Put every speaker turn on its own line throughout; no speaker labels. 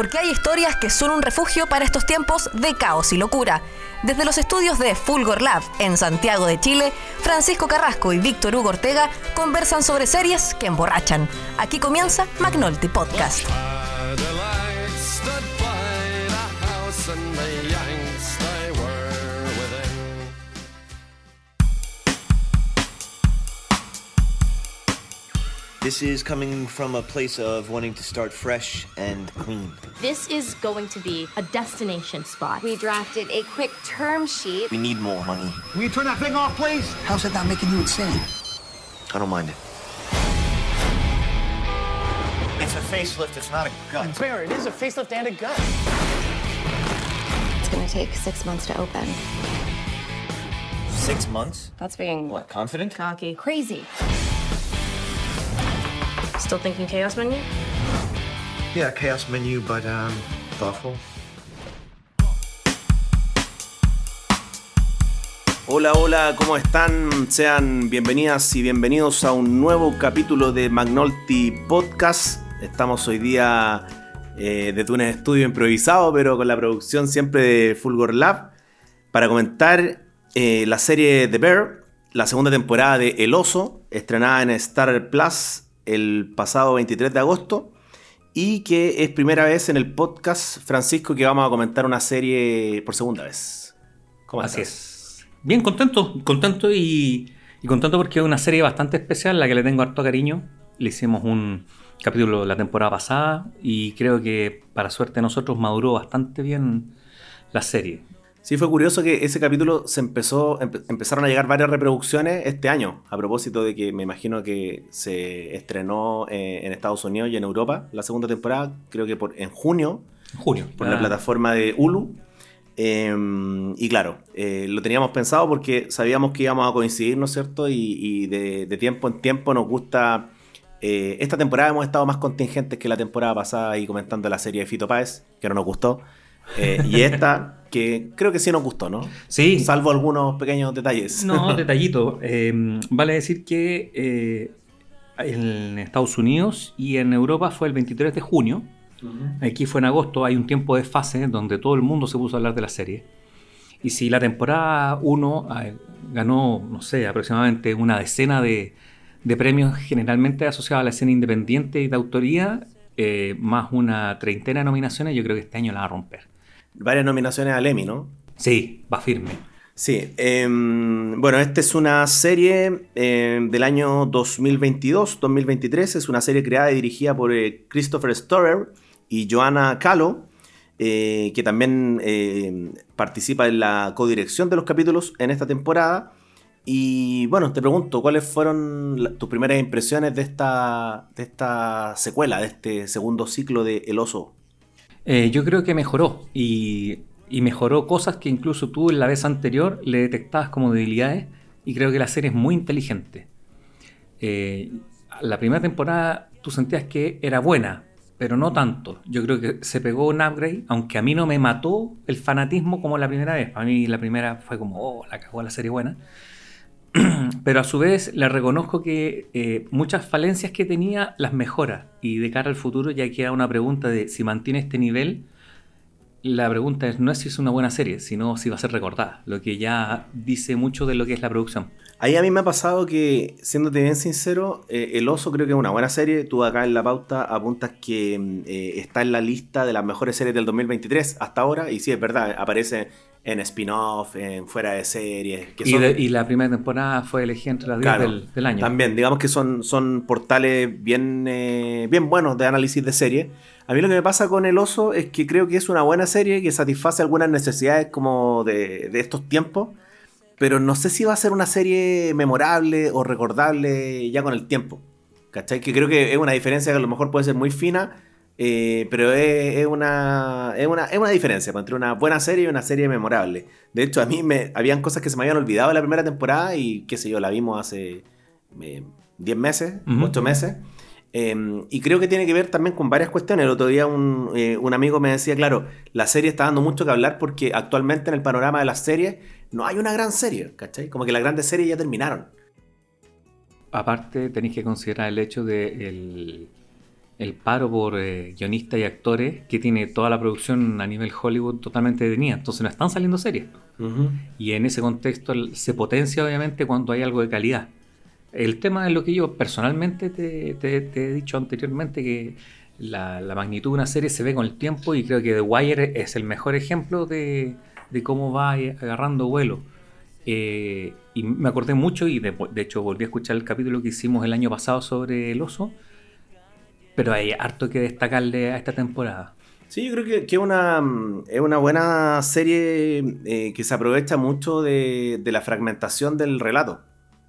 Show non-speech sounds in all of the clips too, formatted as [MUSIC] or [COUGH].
porque hay historias que son un refugio para estos tiempos de caos y locura. Desde los estudios de Fulgor Lab en Santiago de Chile, Francisco Carrasco y Víctor Hugo Ortega conversan sobre series que emborrachan. Aquí comienza McNulty Podcast.
This is coming from a place of wanting to start fresh and clean.
This is going to be a destination spot.
We drafted a quick term sheet.
We need more money.
Will you turn that thing off, please? How's that not making you insane?
I don't mind it.
It's a facelift, it's not a gut.
Bear, it is a facelift and a gut.
It's gonna take six months to open.
Six months?
That's being
What, confident?
Cocky.
crazy.
Still thinking chaos menu?
Yeah, chaos menu, but um, thoughtful. Hola, hola, ¿cómo están? Sean bienvenidas y bienvenidos a un nuevo capítulo de McNulty Podcast. Estamos hoy día eh, desde un estudio improvisado, pero con la producción siempre de Fulgor Lab, para comentar eh, la serie The Bear, la segunda temporada de El Oso, estrenada en Star Plus el pasado 23 de agosto y que es primera vez en el podcast, Francisco, que vamos a comentar una serie por segunda vez. ¿Cómo
Así
estás?
es. Bien, contento, contento y, y contento porque es una serie bastante especial, la que le tengo harto cariño. Le hicimos un capítulo la temporada pasada y creo que para suerte de nosotros maduró bastante bien la serie.
Sí, fue curioso que ese capítulo se empezó, empe- empezaron a llegar varias reproducciones este año, a propósito de que me imagino que se estrenó eh, en Estados Unidos y en Europa la segunda temporada, creo que por, en junio,
junio.
por la plataforma de Hulu. Eh, y claro, eh, lo teníamos pensado porque sabíamos que íbamos a coincidir, ¿no es cierto? Y, y de, de tiempo en tiempo nos gusta... eh, esta temporada hemos estado más contingentes que la temporada pasada y comentando la serie de Fito Páez, que no nos gustó. Eh, y esta, que creo que sí nos gustó, ¿no?
Sí.
Salvo algunos pequeños detalles.
No, [LAUGHS] detallito. Eh, vale decir que eh, en Estados Unidos y en Europa fue el 23 de junio. Aquí fue en agosto, hay un tiempo de fase donde todo el mundo se puso a hablar de la serie. Y si la temporada 1 eh, ganó, no sé, aproximadamente una decena de, de premios generalmente asociados a la escena independiente y de autoría, eh, más una treintena de nominaciones, yo creo que este año la va a romper.
Varias nominaciones al Emmy, ¿no?
Sí, va firme.
Sí, em, bueno, esta es una serie em, del año 2022-2023. Es una serie creada y dirigida por eh, Christopher Storer y Joanna Calo, eh, que también eh, participa en la codirección de los capítulos en esta temporada. Y bueno, te pregunto, ¿cuáles fueron la- tus primeras impresiones de esta, de esta secuela, de este segundo ciclo de El Oso?
Eh, yo creo que mejoró y, y mejoró cosas que incluso tú en la vez anterior le detectabas como debilidades y creo que la serie es muy inteligente. Eh, la primera temporada tú sentías que era buena, pero no tanto. Yo creo que se pegó un upgrade, aunque a mí no me mató el fanatismo como la primera vez. Para mí la primera fue como, oh, la cagó la serie buena. [CLEARS THROAT] Pero a su vez le reconozco que eh, muchas falencias que tenía las mejora. Y de cara al futuro ya queda una pregunta de si mantiene este nivel. La pregunta es, no es si es una buena serie, sino si va a ser recordada. Lo que ya dice mucho de lo que es la producción.
Ahí a mí me ha pasado que, siéndote bien sincero, eh, El Oso creo que es una buena serie. Tú acá en la pauta apuntas que mm, eh, está en la lista de las mejores series del 2023 hasta ahora. Y sí, es verdad, aparece en spin-off, en fuera de series. Que
Y,
son-
de- y la primera temporada fue elegida entre las 10
Claro,
del, del año.
También, digamos que son, son portales bien, eh, bien buenos de análisis de serie. A mí lo que me pasa con El Oso es que creo que es una buena serie que satisface algunas necesidades como de, de estos tiempos, pero no sé si va a ser una serie memorable o recordable ya con el tiempo. ¿Cachai? Que creo que es una diferencia que a lo mejor puede ser muy fina, eh, pero es, es una, es, una, es una diferencia pues, entre una buena serie y una serie memorable. De hecho, a mí me habían cosas que se me habían olvidado de la primera temporada y qué sé yo, la vimos hace eh, 10 meses,
Ujú.
8 meses. Eh, y creo que tiene que ver también con varias cuestiones. El otro día un, eh, un amigo me decía, claro, la serie está dando mucho que hablar porque actualmente en el panorama de las series no hay una gran serie, ¿cachai? Como que las grandes series ya terminaron.
Aparte, tenéis que considerar el hecho de el, el paro por eh, guionistas y actores que tiene toda la producción a nivel Hollywood totalmente detenida. Entonces no están saliendo series. Y en ese contexto se potencia obviamente cuando hay algo de calidad. El tema es lo que yo personalmente te, te- te he dicho anteriormente, que la, la magnitud de una serie se ve con el tiempo y creo que The Wire es el mejor ejemplo de, de cómo va eh, agarrando vuelo. Eh, y me acordé mucho y de, de hecho volví a escuchar el capítulo que hicimos el año pasado sobre el oso, pero hay harto que destacarle a esta temporada.
Sí, yo creo que, que una, es una buena serie eh, que se aprovecha mucho de, de la fragmentación del relato.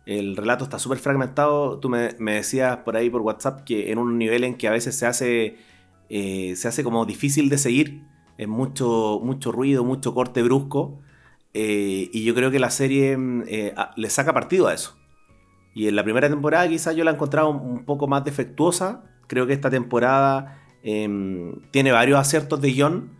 El relato está súper fragmentado. Tú me, decías por ahí por WhatsApp que en un nivel en que a veces se hace, eh, se hace como difícil de seguir. Es mucho, mucho ruido, mucho corte brusco. eh, y yo creo que la serie le saca partido a eso. Y en la primera temporada quizás yo la he encontrado un poco más defectuosa. Creo que esta temporada em, tiene varios aciertos de guion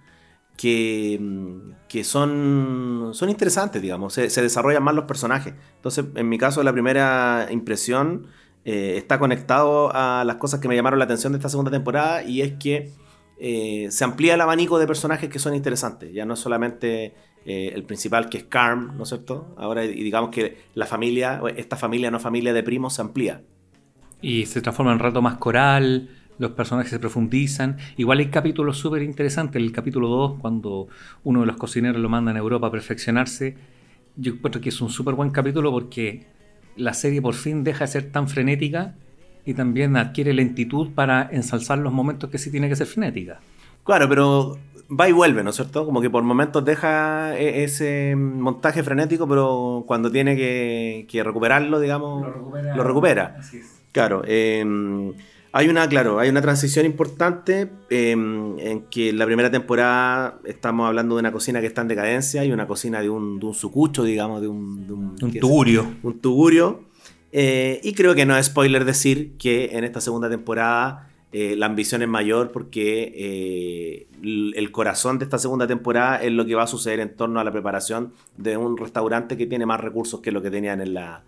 que, em, que son, son interesantes, digamos. Se, desarrollan más los personajes. Entonces, en mi caso, la primera impresión eh, está conectado a las cosas que me llamaron la atención de esta segunda temporada y es que eh, se amplía el abanico de personajes que son interesantes. Ya no solamente eh, el principal que es Carm, ¿no es cierto? Ahora digamos que la familia, esta familia no familia de primos se amplía.
Y se transforma en rato más coral, los personajes se profundizan. Igual hay capítulos súper interesantes. El capítulo 2, cuando uno de los cocineros lo mandan a Europa a perfeccionarse, yo encuentro que es un súper buen capítulo porque la serie por fin deja de ser tan frenética y también adquiere lentitud para ensalzar los momentos que sí tiene que ser frenética.
Claro, pero va y vuelve, ¿no es cierto? Como que por momentos deja e- ese montaje frenético, pero cuando tiene que, que recuperarlo, digamos, lo recupera. Claro, eh, hay una, claro, hay una transición importante eh, en que en la primera temporada estamos hablando de una cocina que está en decadencia y una cocina de un, de un sucucho, digamos, de un, de un,
Un tugurio.
un tugurio. Eh, y creo que no es spoiler decir que en esta segunda temporada eh, la ambición es mayor porque eh, el corazón de esta segunda temporada es lo que va a suceder en torno a la preparación de un restaurante que tiene más recursos que lo que tenían en la,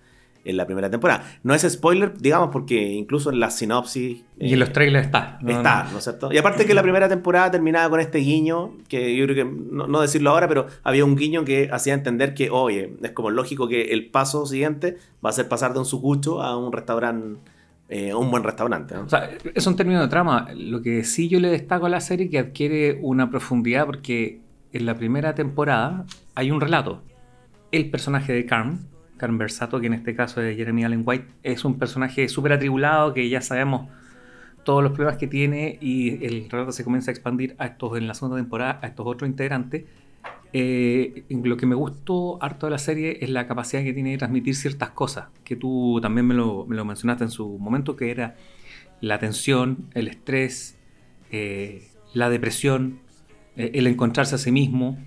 en la primera temporada. No es spoiler, digamos, porque incluso en la sinopsis...
Y en
eh,
los trailers está. ¿no?
Está, ¿no es cierto? Y aparte que la primera temporada terminaba con este guiño, que yo creo que, no, no decirlo ahora, pero había un guiño que hacía entender que, oye, es como lógico que el paso siguiente va a ser pasar de un sucucho a un restaurante, eh, un buen restaurante. ¿no?
O sea, eso en términos de trama. Lo que sí yo le destaco a la serie que adquiere una profundidad porque en la primera temporada hay un relato. El personaje de Carm, Carm Versato, que en este caso es Jeremy Allen White, es un personaje súper atribulado que ya sabemos todos los problemas que tiene y el relato se comienza a expandir a estos en la segunda temporada, a estos otros integrantes. Eh, lo que me gustó harto de la serie es la capacidad que tiene de transmitir ciertas cosas, que tú también me lo, me lo mencionaste en su momento, que era la tensión, el estrés, eh, la depresión, eh, el encontrarse a sí mismo.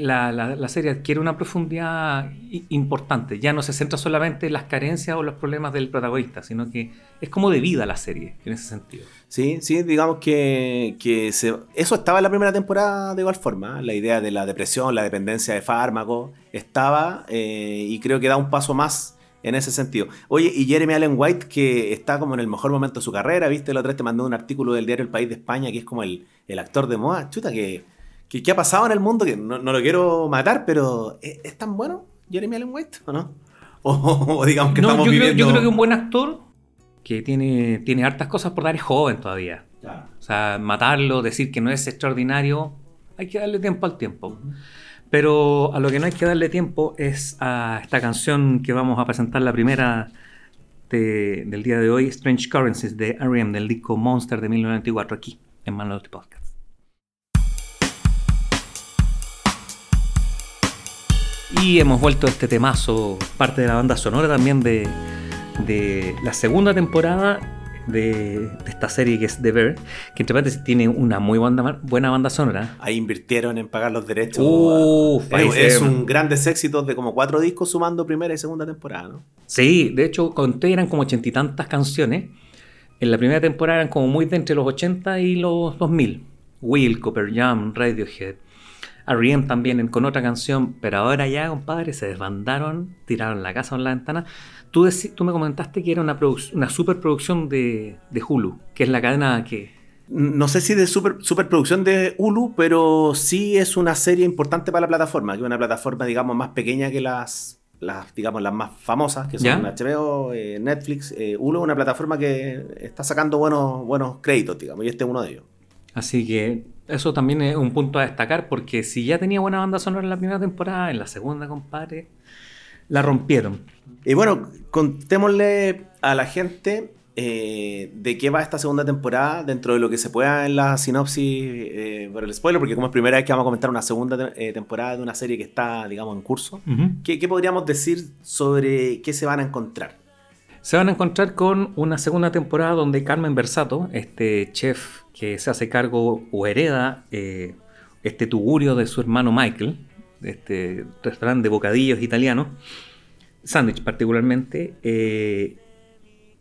La, la- serie adquiere una profundidad importante. Ya no se centra solamente en las carencias o los problemas del protagonista, sino que es como de vida la serie en ese sentido.
Sí, sí, digamos que, que se- eso estaba en la primera temporada de igual forma. ¿eh? La idea de la depresión, la dependencia de fármacos, estaba eh, y creo que da un paso más en ese sentido. Oye, y Jeremy Allen White, que está como en el mejor momento de su carrera, ¿viste? La otra vez te mandó un artículo del diario El País de España, que es como el, el actor de moda. Chuta, que, que, ¿qué ha pasado en el mundo? Que no, no lo quiero matar, pero ¿es, es tan bueno Jeremy Allen White o no? [LAUGHS] O, o digamos que
No,
estamos
yo, creo,
viviendo...
yo creo que un buen actor que tiene, tiene hartas cosas por dar es joven todavía.
Claro.
O sea, matarlo, decir que no es extraordinario, hay que darle tiempo al tiempo. Pero a lo que no hay que darle tiempo es a esta canción que vamos a presentar, la primera de- del día de hoy, Strange Currencies de R.E.M. del disco Monster de 1994, aquí en Manuel Podcast. Y hemos vuelto a este temazo, parte de la banda sonora también de, de la segunda temporada de, de esta serie que es The Bear, que entre paréntesis tiene una muy buena, buena banda sonora.
Ahí invirtieron en pagar los derechos.
Ahí
es, es un grandes éxitos de como cuatro discos sumando primera y segunda temporada, ¿no?
Sí, de hecho conté eran como ochenta y tantas canciones. En la primera temporada eran como muy de entre los 80 y los 2000. Will, Copper Jam, Radiohead. R.E.M. también en- con otra canción, pero ahora ya, compadre, se desbandaron, tiraron la casa por la ventana. Tú, tú me comentaste que era una, una superproducción de, de Hulu, que es la cadena que...
No sé si de super, superproducción de Hulu, pero sí es una serie importante para la plataforma, que es una plataforma, digamos, más pequeña que las, las digamos, las más famosas, que son
¿Ya?
HBO, eh, Netflix. Eh, Hulu es una plataforma que está sacando buenos, buenos créditos, digamos, y este es uno de ellos.
Así que eso también es un punto a destacar, porque si ya tenía buena banda sonora en la primera temporada, en la segunda, compadre, la rompieron.
Y bueno, contémosle a la gente eh, de qué va esta segunda temporada dentro de lo que se pueda en la sinopsis eh, por el spoiler, porque como es primera vez que vamos a comentar una segunda te- eh, temporada de una serie que está, digamos, en curso, ¿qué, qué podríamos decir sobre qué se van a encontrar?
Se van a encontrar con una segunda temporada donde Carmen Versato, este chef que se hace cargo o hereda eh, este tugurio de su hermano Michael, este restaurante de bocadillos italianos, sándwich particularmente, eh,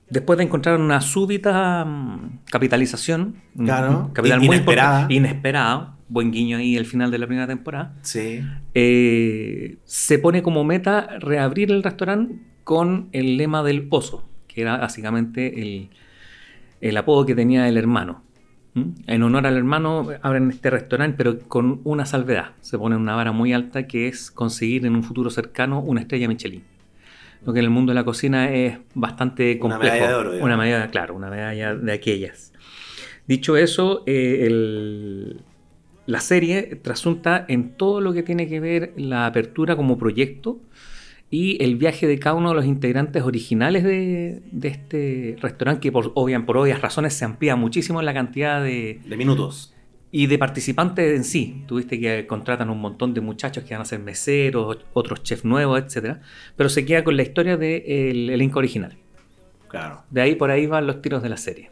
después de encontrar una súbita mm, capitalización,
Claro,
capital muy
inesperada.
inesperado, buen guiño ahí al final de la primera temporada,
Sí.
eh, se pone como meta reabrir el restaurante con el lema del oso, que era básicamente el, el apodo que tenía el hermano. En honor al hermano abren este restaurante, pero con una salvedad. Se pone una vara muy alta que es conseguir en un futuro cercano una estrella Michelin. Lo que en el mundo de la cocina es bastante
Una
complejo.
medalla de oro.
Una medalla, claro, una medalla de aquellas. Dicho eso, eh, el- la serie trasunta en todo lo que tiene que ver la apertura como proyecto y el viaje de cada uno de los integrantes originales de, de este restaurante, que por, obvian- por obvias razones se amplía muchísimo la cantidad de,
De minutos.
y de participantes en sí. Tuviste que contratan un montón de muchachos que van a ser meseros, otros chefs nuevos, etc. Pero se queda con la historia del elenco original.
Claro.
De ahí por ahí van los tiros de la serie.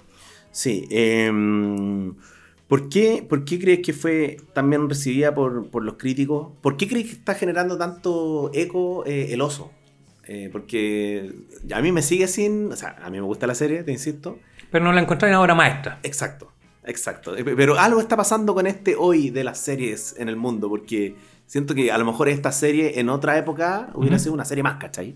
Sí. em, ¿por, qué, ¿Por qué crees que fue también recibida por, por los críticos? ¿Por qué crees que está generando tanto eco eh, el oso? Eh, porque a mí me sigue sin. O sea, a mí me gusta la serie, te insisto.
Pero no la encontré en obra maestra.
Exacto, exacto. Eh, Pero algo está pasando con este hoy de las series en el mundo, porque siento que a lo mejor esta serie en otra época hubiera sido una serie más, ¿cachai?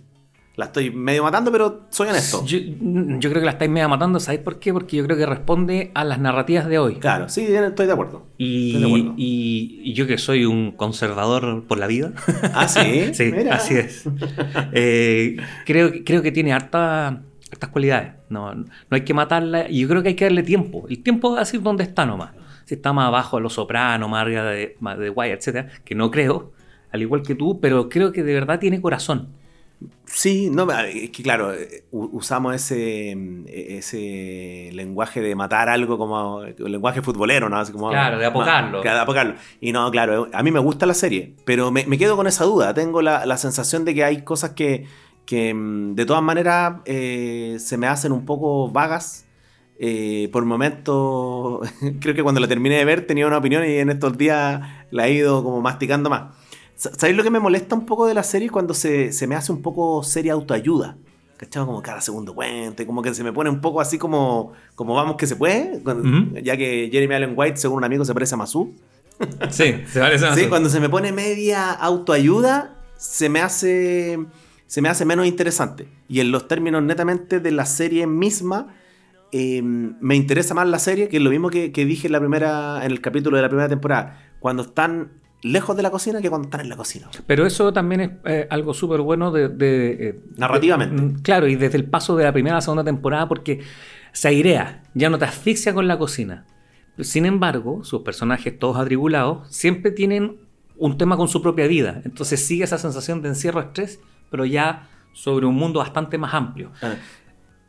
La estoy medio matando, pero soy honesto.
Yo, yo creo que la estáis media matando, ¿sabéis por qué? Porque yo creo que responde a las narrativas de hoy.
Claro, sí, estoy de acuerdo.
Y,
Estoy de acuerdo.
y- y yo que soy un conservador por la vida.
Ah, sí. [LAUGHS]
sí,
Mira.
así es. Eh, creo, que- creo que tiene harta- hartas cualidades. No, no hay que matarla. Y yo creo que hay que darle tiempo. El tiempo va a decir dónde está nomás. Si está más abajo de Los Sopranos, más arriba de, más de Wire, etcétera, que no creo, al igual que tú, pero creo que de verdad tiene corazón.
Sí, no, es que claro, eh, usamos ese, mm, ese lenguaje de matar algo como el lenguaje futbolero, ¿no? Así como,
Claro, de apocarlo.
de apocarlo. Y no, claro, a mí me gusta la serie, pero me, me quedo con esa duda. Tengo la, la sensación de que hay cosas que, que mm, de todas maneras eh, se me hacen un poco vagas. Eh, por momentos, [LAUGHS] creo que cuando la terminé de ver tenía una opinión y en estos días la he ido como masticando más. Sa- ¿Sabéis lo que me molesta un poco de la serie? Cuando se, se me hace un poco serie autoayuda. ¿Cachai? Como cada segundo cuento, y como que se me pone un poco así como, como vamos que se puede. Cuando-. Ya que Jeremy Allen White, según un amigo, se parece a Masu. [LAUGHS]
Sí, se parece a
Sí,
eso.
cuando se me pone media autoayuda, se me hace se me hace menos interesante. Y en los términos netamente de la serie misma, eh, me interesa más la serie, que es lo mismo que, que dije en la primera, en el capítulo de la primera temporada. Cuando están lejos de la cocina que cuando están en la cocina.
Pero eso también es eh, algo súper bueno de, de, eh,
Narrativamente.
de- mm, claro, y desde el paso de la primera a la segunda temporada, porque se airea, ya no te asfixia con la cocina. Sin embargo, sus personajes, todos atribulados, siempre tienen un tema con su propia vida. Entonces sigue esa sensación de encierro, estrés, pero ya sobre un mundo bastante más amplio.
Ah,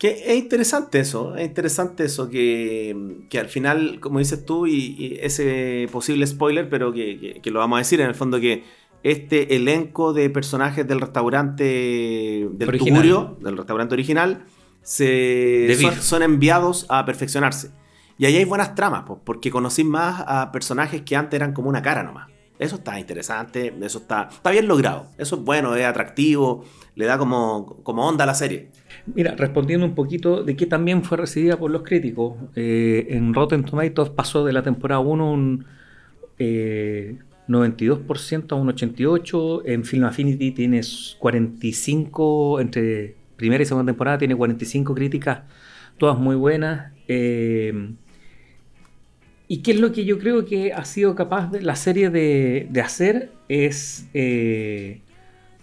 Que es interesante eso, es interesante eso, que, que al final, como dices tú, y, y ese posible spoiler, pero que, que- que lo vamos a decir en el fondo, que este elenco de personajes del restaurante del
Original.
Tugurio, del restaurante original, se, son, enviados a perfeccionarse. Y ahí hay buenas tramas, po, porque conocí más a personajes que antes eran como una cara nomás. Eso está interesante, eso está, está bien logrado. Eso es bueno, es atractivo, le da como, como onda a la serie.
Mira, respondiendo un poquito de que también fue recibida por los críticos, eh, en Rotten Tomatoes pasó de la temporada 1 un eh, 92% a un 88%. En Film Affinity tienes 45, entre primera y segunda temporada tiene 45 críticas, todas muy buenas. Eh, ¿Y qué es lo que yo creo que ha sido capaz de la serie de, de hacer? Es, eh,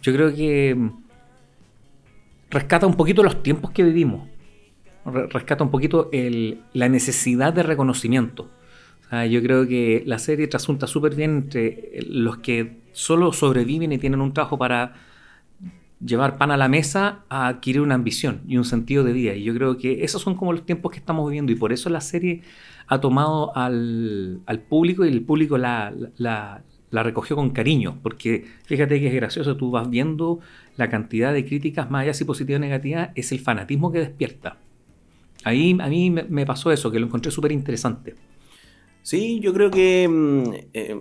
yo creo que rescata un poquito los tiempos que vivimos. Re- Rescata un poquito el- la necesidad de reconocimiento. O sea, yo creo que la serie trasunta súper bien entre los que solo sobreviven y tienen un trabajo para llevar pan a la mesa a adquirir una ambición y un sentido de vida. Y yo creo que esos son como los tiempos que estamos viviendo y por eso la serie ha tomado al, al público y el público la, la- la recogió con cariño. Porque fíjate que es gracioso, tú vas viendo la cantidad de críticas, más allá si positiva o negativa, es el fanatismo que despierta. Ahí a mí me, pasó eso, que lo encontré súper interesante.
Sí, yo creo que mm, eh,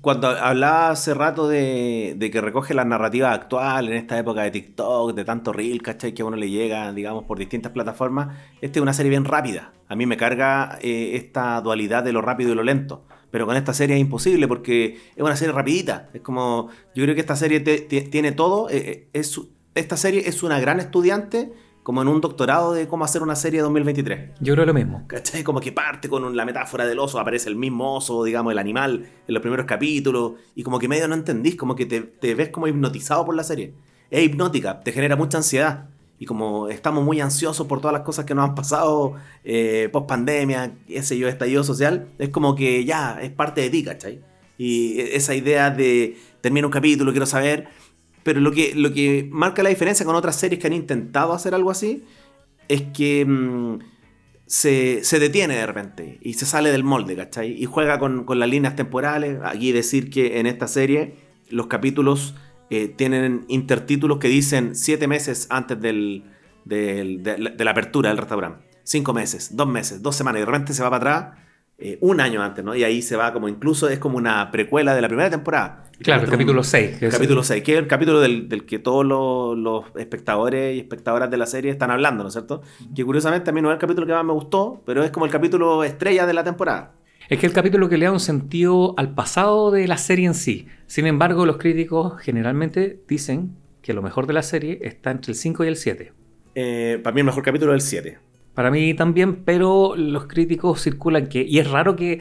cuando hablaba hace rato de, de que recoge la narrativa actual en esta época de TikTok, de tanto reel, ¿cachai? Que a uno le llega, digamos, por distintas plataformas, esta es una serie bien rápida. A mí me carga eh, esta dualidad de lo rápido y lo lento. Pero con esta serie es imposible porque es una serie rapidita. Es como, yo creo que esta serie te- te- tiene todo. eh, eh, es, esta serie es una gran estudiante como en un doctorado de cómo hacer una serie 2023.
Yo creo lo mismo.
¿Cachai? Como que parte con la metáfora del oso, aparece el mismo oso, digamos, el animal, en los primeros capítulos, y como que medio no entendís, como que te, te ves como hipnotizado por la serie. Es hipnótica, te genera mucha ansiedad. Y como estamos muy ansiosos por todas las cosas que nos han pasado eh, post pandemia, ese yo, estallido social, es como que ya es parte de ti, ¿cachai? Y e- esa idea de termino un capítulo, quiero saber. Pero lo que, lo que marca la diferencia con otras series que han intentado hacer algo así es que mm, se, se detiene de repente y se sale del molde, ¿cachai? Y juega con, con las líneas temporales. Aquí decir que en esta serie los capítulos eh, tienen intertítulos que dicen siete meses antes del, del- de, la- de la apertura del restaurante. Cinco meses, dos meses, dos semanas, y de repente se va para atrás eh, un año antes, ¿no? Y ahí se va como incluso es como una precuela de la primera temporada.
Claro, el capítulo 6. que es-
Capítulo 6, que es el capítulo del, del que todos los, los espectadores y espectadoras de la serie están hablando, ¿no es cierto? Que curiosamente a mí no es el capítulo que más me gustó, pero es como el capítulo estrella de la temporada.
Es que el capítulo que le da un sentido al pasado de la serie en sí. Sin embargo, los críticos generalmente dicen que lo mejor de la serie está entre el 5 y el 7.
Eh, para mí el mejor capítulo es el 7.
Para mí también, pero los críticos circulan que, y es raro que,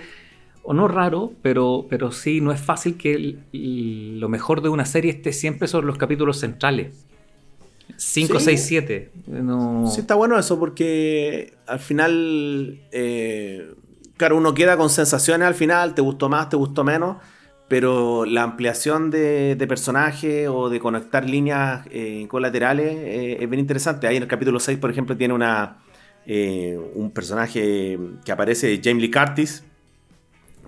o no raro, pero, pero sí, no es fácil que el- el- lo mejor de una serie esté siempre sobre los capítulos centrales. 5,
Sí.
6, 7. No...
Sí, está bueno eso porque al final, eh, claro, uno queda con sensaciones al final, te gustó más, te gustó menos, pero la ampliación de, de personajes o de conectar líneas eh, colaterales eh, es bien interesante. Ahí en el capítulo 6, por ejemplo, tiene una, eh, un personaje que aparece, Jamie Lee Curtis,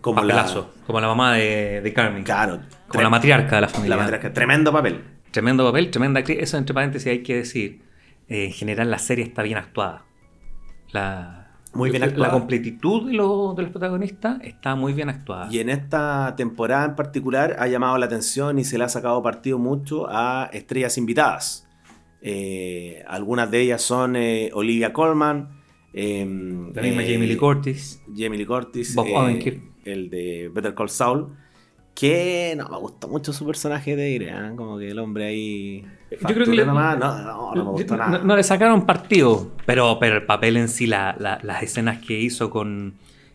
como la,
como la mamá de, de Carmen.
claro,
como la matriarca de la familia.
la matriarca, tremendo papel.
Tremendo papel, tremenda actriz. Eso entre paréntesis hay que decir. en general la serie está bien actuada. La,
Muy bien
la-
actuada.
La completitud de, los- de los protagonistas está muy bien actuada.
Y en esta temporada en particular ha llamado la atención y se le ha sacado partido mucho a estrellas invitadas. Eh, algunas de ellas son eh, Olivia Colman, eh,
La misma
eh,
Jamie Lee Curtis.
Jamie Lee Curtis,
Bob Odenkirk.
el de Better Call Saul, que no me gustó mucho su personaje de Ire, ¿eh? como que el hombre ahí...
Yo creo que
factura
le-
nomás. no, no, no me gustó nada.
no le sacaron partido, pero, pero el papel en sí, la- la- las escenas que hizo con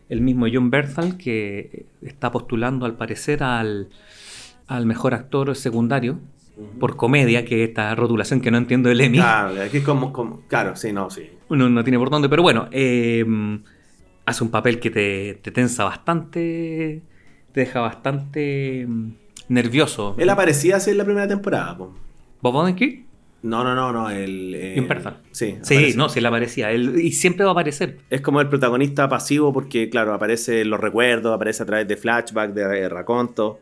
el mismo John Berthal, que está postulando al parecer al, al mejor actor secundario por comedia, que es esta rotulación que no entiendo del Emmy.
Claro, aquí es como, como- claro, sí, no, sí.
No, no tiene por dónde, pero bueno, eh, hace un papel que te, te tensa bastante, te deja bastante mm, nervioso.
Él aparecía así en la primera temporada, po.
¿Bob Odenkirk?
No, no, no, no. El, eh. Sí,
Sí, no, sí, él aparecía. Él, y siempre va a aparecer.
Es como el protagonista pasivo porque, claro, aparece en los recuerdos, aparece a través de flashback, de eh, racontos.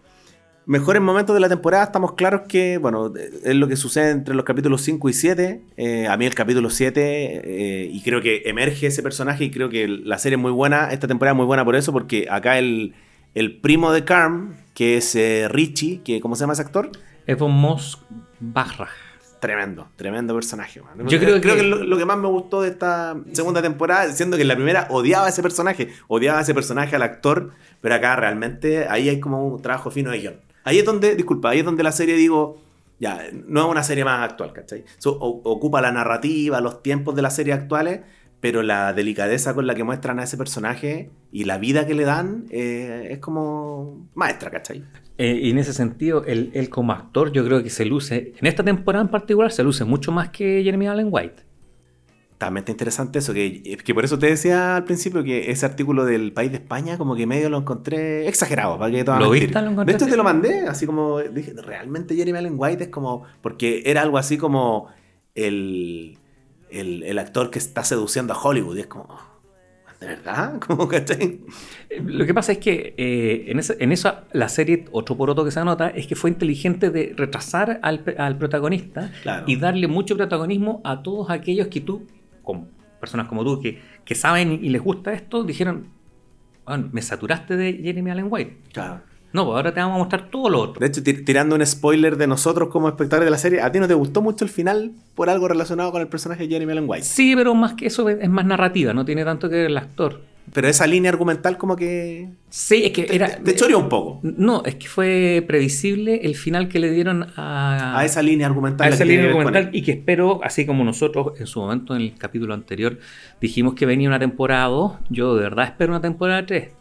Mejores momentos de la temporada, estamos claros que, bueno, es lo que sucede entre los capítulos 5 y 7. Eh, a mí el capítulo 7, eh, y creo que emerge ese personaje y creo que la serie es muy buena, esta temporada es muy buena por eso, porque acá el, el primo de Carm, que es eh, Richie, que ¿cómo se llama ese actor?
Evan Moss Barraj.
Tremendo, tremendo personaje. man.
Yo creo
creo
que-
que, lo, lo que más me gustó de esta segunda temporada, siendo que en la primera odiaba a ese personaje, odiaba a ese personaje, al actor, pero acá realmente ahí hay como un trabajo fino de guion. Ahí es donde, disculpa, ahí es donde la serie digo, ya, no es una serie más actual, ¿cachai? So, o- ocupa la narrativa, los tiempos de las series actuales, pero la delicadeza con la que muestran a ese personaje y la vida que le dan eh, es como maestra, ¿cachai?
Eh, y en ese sentido, él, él como actor, yo creo que se luce, en esta temporada en particular, se luce mucho más que Jeremy Allen White.
También está interesante eso, que, que por eso te decía al principio que ese artículo del país de España, como que medio lo encontré exagerado, para que a
¿Lo viste? ¿Lo
De hecho, te lo mandé, así como dije, realmente Jeremy Allen White es como, porque era algo así como el, el, el actor que está seduciendo a Hollywood, y es como, ¿de verdad? [LAUGHS] Como, ¿cachai?
Eh, Lo que pasa es que eh, en, esa, en esa, la serie, otro por otro que se anota, es que fue inteligente de retrasar al, al protagonista
Claro.
y darle mucho protagonismo a todos aquellos que tú, como personas como tú, que, que saben y les gusta esto, dijeron, "Bueno, me saturaste de Jeremy Allen White.
Claro.
No, pues ahora te vamos a mostrar todo lo otro.
De hecho, tir- tirando un spoiler de nosotros como espectadores de la serie, ¿a ti no te gustó mucho el final por algo relacionado con el personaje de Jeremy Allen White?
Sí, pero más que eso es más narrativa, no tiene tanto que ver el actor.
Pero esa línea argumental como que
Sí, es que
te,
era...
te- te choreó un poco.
No, es que fue previsible el final que le dieron a,
A esa línea argumental.
a esa línea argumental y que espero, así como nosotros en su momento en el capítulo anterior dijimos que venía una temporada 2, yo de verdad espero una temporada 3.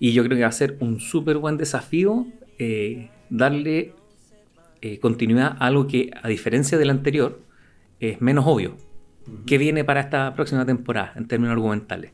Y yo creo que va a ser un súper buen desafío eh, darle eh, continuidad a algo que, a diferencia del anterior, es menos obvio. ¿Qué viene para esta próxima temporada en términos argumentales?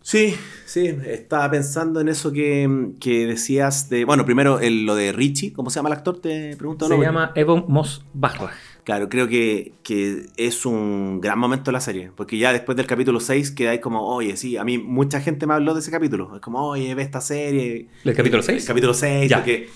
Sí, sí, estaba pensando en eso que, que decías de. Bueno, primero el- lo de Richie, ¿cómo se llama el actor? Te pregunto.
Se
¿no?
llama Evo Moss Bachrach.
Claro, creo que, que es un gran momento de la serie, porque ya después del capítulo 6 queda ahí como, oye, sí, a mí mucha gente me habló de ese capítulo, es como, oye, ve esta serie.
¿Del capítulo
El
6?
capítulo 6,
Ya.
porque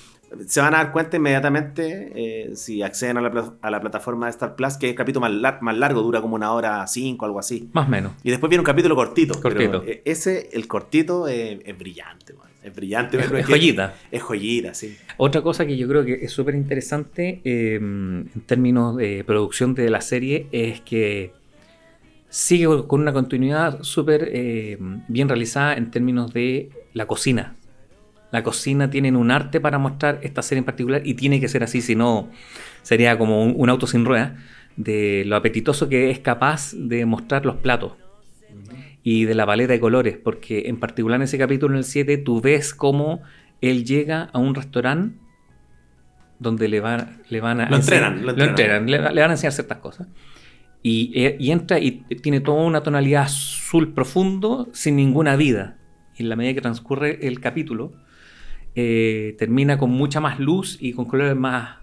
se van a dar cuenta inmediatamente eh, si acceden a la, a la plataforma de Star Plus, que es el capítulo más, lar- más largo, dura como una hora 5, algo así.
Más o menos.
Y después viene un capítulo cortito.
Cortito.
pero, eh, ese, el cortito, eh, es brillante, man, es brillante.
Es- es joyita.
Es joyita, sí.
Otra cosa que yo creo que es súper interesante eh, en términos de producción de la serie es que sigue con una continuidad súper eh, bien realizada en términos de la cocina. La cocina tiene un arte para mostrar esta serie en particular y tiene que ser así, si no sería como un, un auto sin ruedas, de lo apetitoso que es capaz de mostrar los platos y de la paleta de colores, porque en particular en ese capítulo, en el 7, tú ves cómo él llega a un restaurante donde le, van le van a...
Lo
enseñar-
entrenan, lo
lo
entrenan.
entrenan, le, le van a enseñar ciertas cosas. Y, eh, y entra y tiene toda una tonalidad azul profundo sin ninguna vida. Y en la medida que transcurre el capítulo, eh, termina con mucha más luz y con colores más-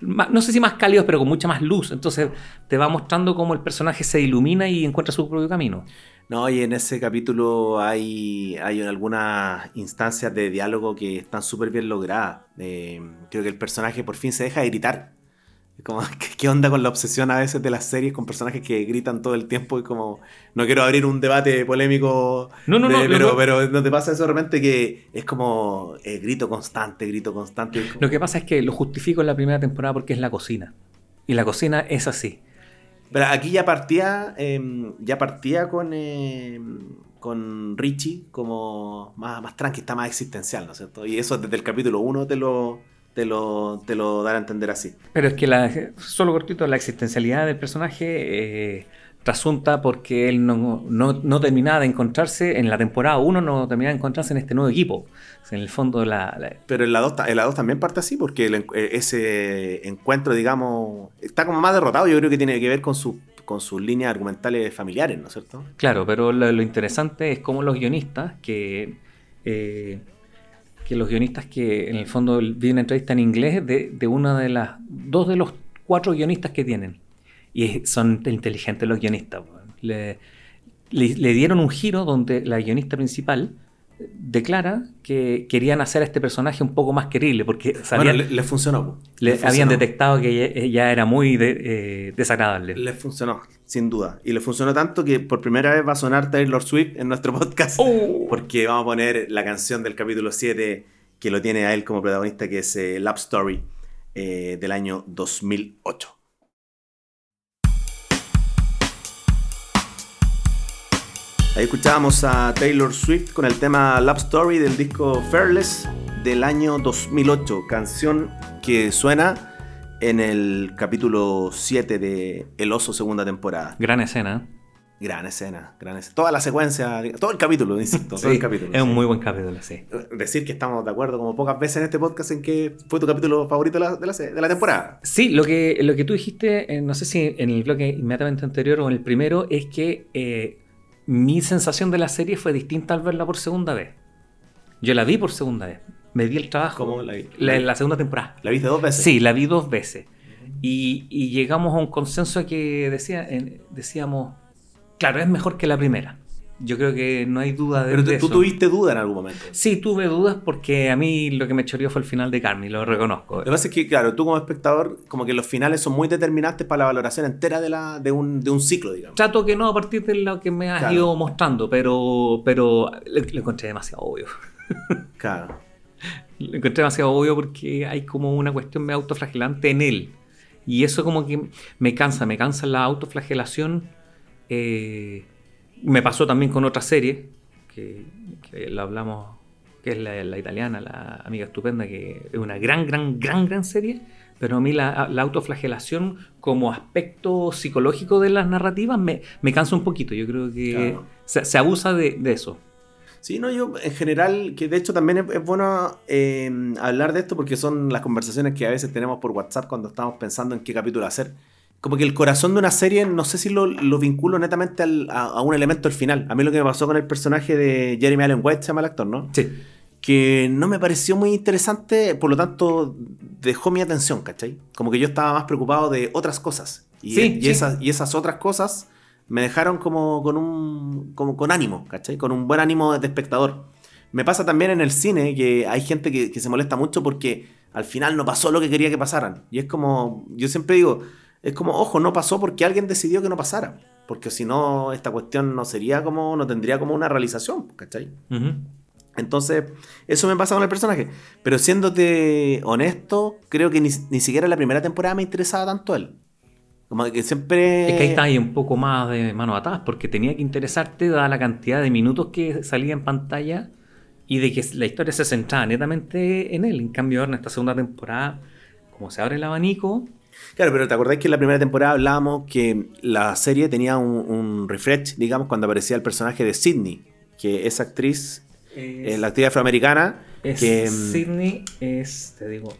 no sé si más cálidos, pero con mucha más luz. Entonces te va mostrando cómo el personaje se ilumina y encuentra su propio camino.
No, y en ese capítulo hay, hay algunas instancias de diálogo que están súper bien logradas. Eh, creo que el personaje por fin se deja de. Como, [LAUGHS] ¿qué, onda con la obsesión a veces de las series con personajes que gritan todo el tiempo? Y como, no quiero abrir un debate polémico,
No, no, no,
de- pero,
que-
pero ¿no te pasa eso de repente que es como eh, grito constante, grito constante? Como-
Lo que pasa es que lo justifico en la primera temporada porque es la cocina. Y la cocina es así.
Pero aquí ya partía, eh, ya partía con, eh, con Richie como más, más tranqui, está más existencial, ¿no es cierto? Y eso desde el capítulo 1 te lo, te lo, te lo da a entender así.
Pero es que la, solo cortito, la existencialidad del personaje eh, trasunta porque él no, no, no terminaba de encontrarse, en la temporada 1 no terminaba de encontrarse en este nuevo equipo. O sea, en el fondo la, la-
Pero en la 2, en la 2 también parte así, porque el eh, ese encuentro, digamos, está como más derrotado. Yo creo que tiene que ver con, su, con sus líneas argumentales familiares, ¿no es cierto?
Claro, pero lo, lo interesante es cómo los guionistas que... eh, que los guionistas que en el fondo vi una entrevista en inglés de, de una de las dos de los cuatro guionistas que tienen. Y son inteligentes los guionistas le dieron un giro donde la guionista principal declara que querían hacer a este personaje un poco más querible porque sabían,
Bueno, le, le funcionó.
le habían detectado que ya, ya era muy de- eh, desagradable.
Le funcionó, sin duda. Y le funcionó tanto que por primera vez va a sonar Taylor Swift en nuestro podcast.
Oh.
Porque vamos a poner la canción del capítulo 7 que lo tiene a él como protagonista, que es eh, Love Story. eh, del año 2008. Ahí escuchábamos a Taylor Swift con el tema Love Story del disco Fearless del año 2008, canción que suena en el capítulo 7 de El Oso segunda temporada.
Gran escena.
Gran escena, gran escena. Toda la secuencia, todo el capítulo, insisto, todo el capítulo.
es un
sí.
muy buen capítulo, sí.
Decir que estamos de acuerdo como pocas veces en este podcast en que fue tu capítulo favorito de la, de la, de la temporada.
Sí, lo que, lo que tú dijiste, eh, no sé si en el bloque inmediatamente anterior o en el primero, es que eh, mi sensación de la serie fue distinta al verla por segunda vez. Yo la vi por segunda vez. Me di el trabajo.
¿Cómo la vi?
La, la segunda temporada.
¿La viste dos veces?
Sí, la vi dos veces. Y, y llegamos a un consenso que decía, decíamos, claro, es mejor que la primera. Yo creo que no hay duda de,
Pero tú,
de
tú
eso.
tuviste duda en algún momento.
Sí, tuve dudas porque a mí lo que me choreó fue el final de Carmen, lo reconozco.
Lo que pasa es que, claro, tú como espectador, como que los finales son muy determinantes para la valoración entera de, la, de, un, de un ciclo, digamos.
Trato que no a partir de lo que me has
Claro.
ido mostrando, pero, pero lo, lo encontré demasiado obvio. [LAUGHS]
Claro.
Lo encontré demasiado obvio porque hay como una cuestión medio autoflagelante en él. Y eso como que me cansa, me cansa la autoflagelación. Eh, me pasó también con otra serie, que, que la hablamos, que es la, la italiana, la amiga estupenda, que es una gran, gran, gran, gran serie. Pero a mí la, la autoflagelación como aspecto psicológico de las narrativas me, me cansa un poquito. Yo creo que
Claro.
se, se abusa de, de eso.
Sí, no, yo en general, que de hecho también es, es bueno eh, hablar de esto porque son las conversaciones que a veces tenemos por WhatsApp cuando estamos pensando en qué capítulo hacer. Como que el corazón de una serie, no sé si lo, lo vinculo netamente al- a, a un elemento del final. A mí lo que me pasó con el personaje de Jeremy Allen White, se llama el actor, ¿no?
Sí.
que no me pareció muy interesante, por lo tanto dejó mi atención, ¿cachai? Como que yo estaba más preocupado de otras cosas. Y,
Sí,
y
sí.
Esas, y esas otras cosas me dejaron como con un como con ánimo, ¿cachai? Con un buen ánimo de espectador. Me pasa también en el cine que hay gente que, que se molesta mucho porque al final no pasó lo que quería que pasaran. Y es como, yo siempre digo, es como, ojo, no pasó porque alguien decidió que no pasara. Porque si no, esta cuestión no sería como, no tendría como una realización, ¿cachai?
Ujú.
Entonces, eso me pasa con el personaje. Pero siéndote honesto, creo que ni, ni siquiera la primera temporada me interesaba tanto él. Como que siempre.
Es que ahí está ahí un poco más de mano atadas, porque tenía que interesarte dada la cantidad de minutos que salía en pantalla y de que la historia se centraba netamente en él. En cambio, ahora en esta segunda temporada, como se abre el abanico,
Claro, pero ¿te acordáis que en la primera temporada hablábamos que la serie tenía un, un refresh, digamos, cuando aparecía el personaje de Sidney, que esa actriz, eh, la actriz afroamericana,
es
que. mm,
Sidney es, te digo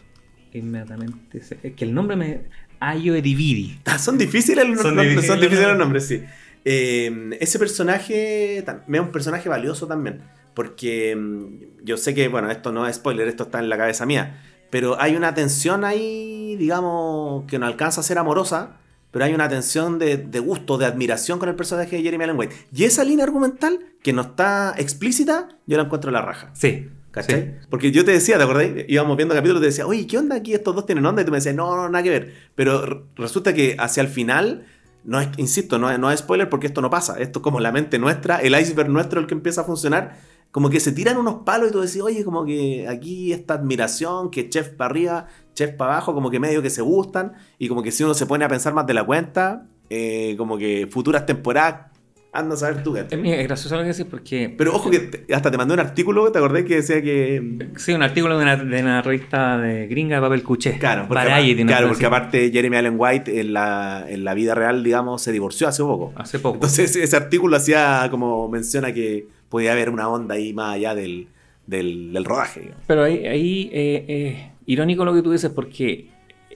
inmediatamente, es que el nombre me... Ayo Edividi.
Ah, son difíciles los
Son
nombres,
difíciles
son difíciles los
nombres.
sí. Eh, ese personaje es un personaje valioso también. Porque mm, yo sé que, bueno, esto no es spoiler, esto está en la cabeza mía. Pero hay una tensión ahí, digamos, que no alcanza a ser amorosa. Pero hay una tensión de, de gusto, de admiración con el personaje de Jeremy Allen White. Y esa línea argumental, que no está explícita, yo la encuentro en la raja.
Sí.
¿Cachai?
sí.
Porque yo te decía, ¿te acordás? Íbamos viendo capítulos y te decía, oye, ¿qué onda aquí? Estos dos tienen onda. Y tú me decías, no, no, nada que ver. Pero resulta que hacia el final, no es, insisto, no es, no es spoiler porque esto no pasa. Esto es como la mente nuestra, el iceberg nuestro, el que empieza a funcionar. Como que se tiran unos palos y tú decís, oye, como que aquí esta admiración, que chef para arriba, chef para abajo, como que medio que se gustan. Y como que si uno se pone a pensar más de la cuenta, eh, como que futuras temporadas, anda a saber tú.
Es,
¿cachai?
es gracioso lo que decís porque...
Pero ojo que te- hasta te mandé un artículo, ¿te acordás que decía que...
Sí, un artículo de una, de una revista de gringa de papel cuché.
Claro, porque,
Variety,
aparte,
una
claro, porque aparte Jeremy Allen White en la, en la vida real, digamos, se divorció hace poco.
Hace poco.
Entonces ese artículo hacía como menciona que podía haber una onda ahí más allá del, del, del rodaje. digamos.
Pero ahí, ahí eh, eh, irónico lo que tú dices, porque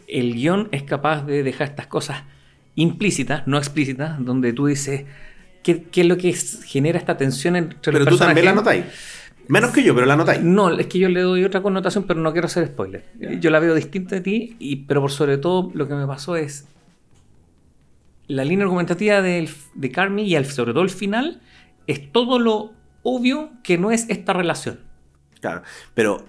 el guion es capaz de dejar estas cosas implícitas, no explícitas, donde tú dices qué, qué es lo que genera esta tensión entre
Pero
los
tú también la
personajes.
notáis. Menos que yo, pero la notáis.
No, es que yo le doy otra connotación, pero no quiero hacer spoiler. Yo la veo distinta de ti, y, pero por sobre todo lo que me pasó es la línea argumentativa del- de Carmi y el- sobre todo el final es todo lo obvio que no es esta relación.
Claro, pero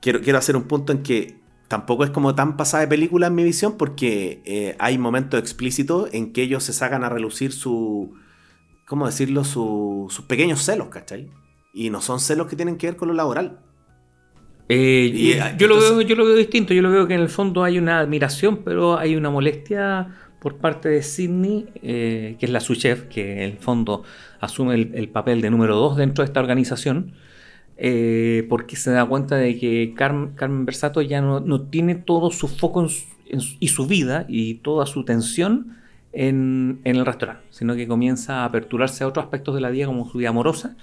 quiero, quiero hacer un punto en que tampoco es como tan pasada de película en mi visión porque eh, hay momentos explícitos en que ellos se sacan a relucir su, ¿cómo decirlo? Su- sus pequeños celos, ¿cachai? Y no son celos que tienen que ver con lo laboral.
Eh,
Y,
yo,
ah,
yo lo veo, yo lo veo distinto. Yo lo veo que en el fondo hay una admiración, pero hay una molestia por parte de Sidney, eh, que es la su chef, que en el fondo asume el, el papel de número dos dentro de esta organización, eh, porque se da cuenta de que Carmen, Carmen Versato ya no, no tiene todo su foco en su- en su- y su vida y toda su tensión en, en el restaurante, sino que comienza a aperturarse a otros aspectos de la vida, como su vida amorosa.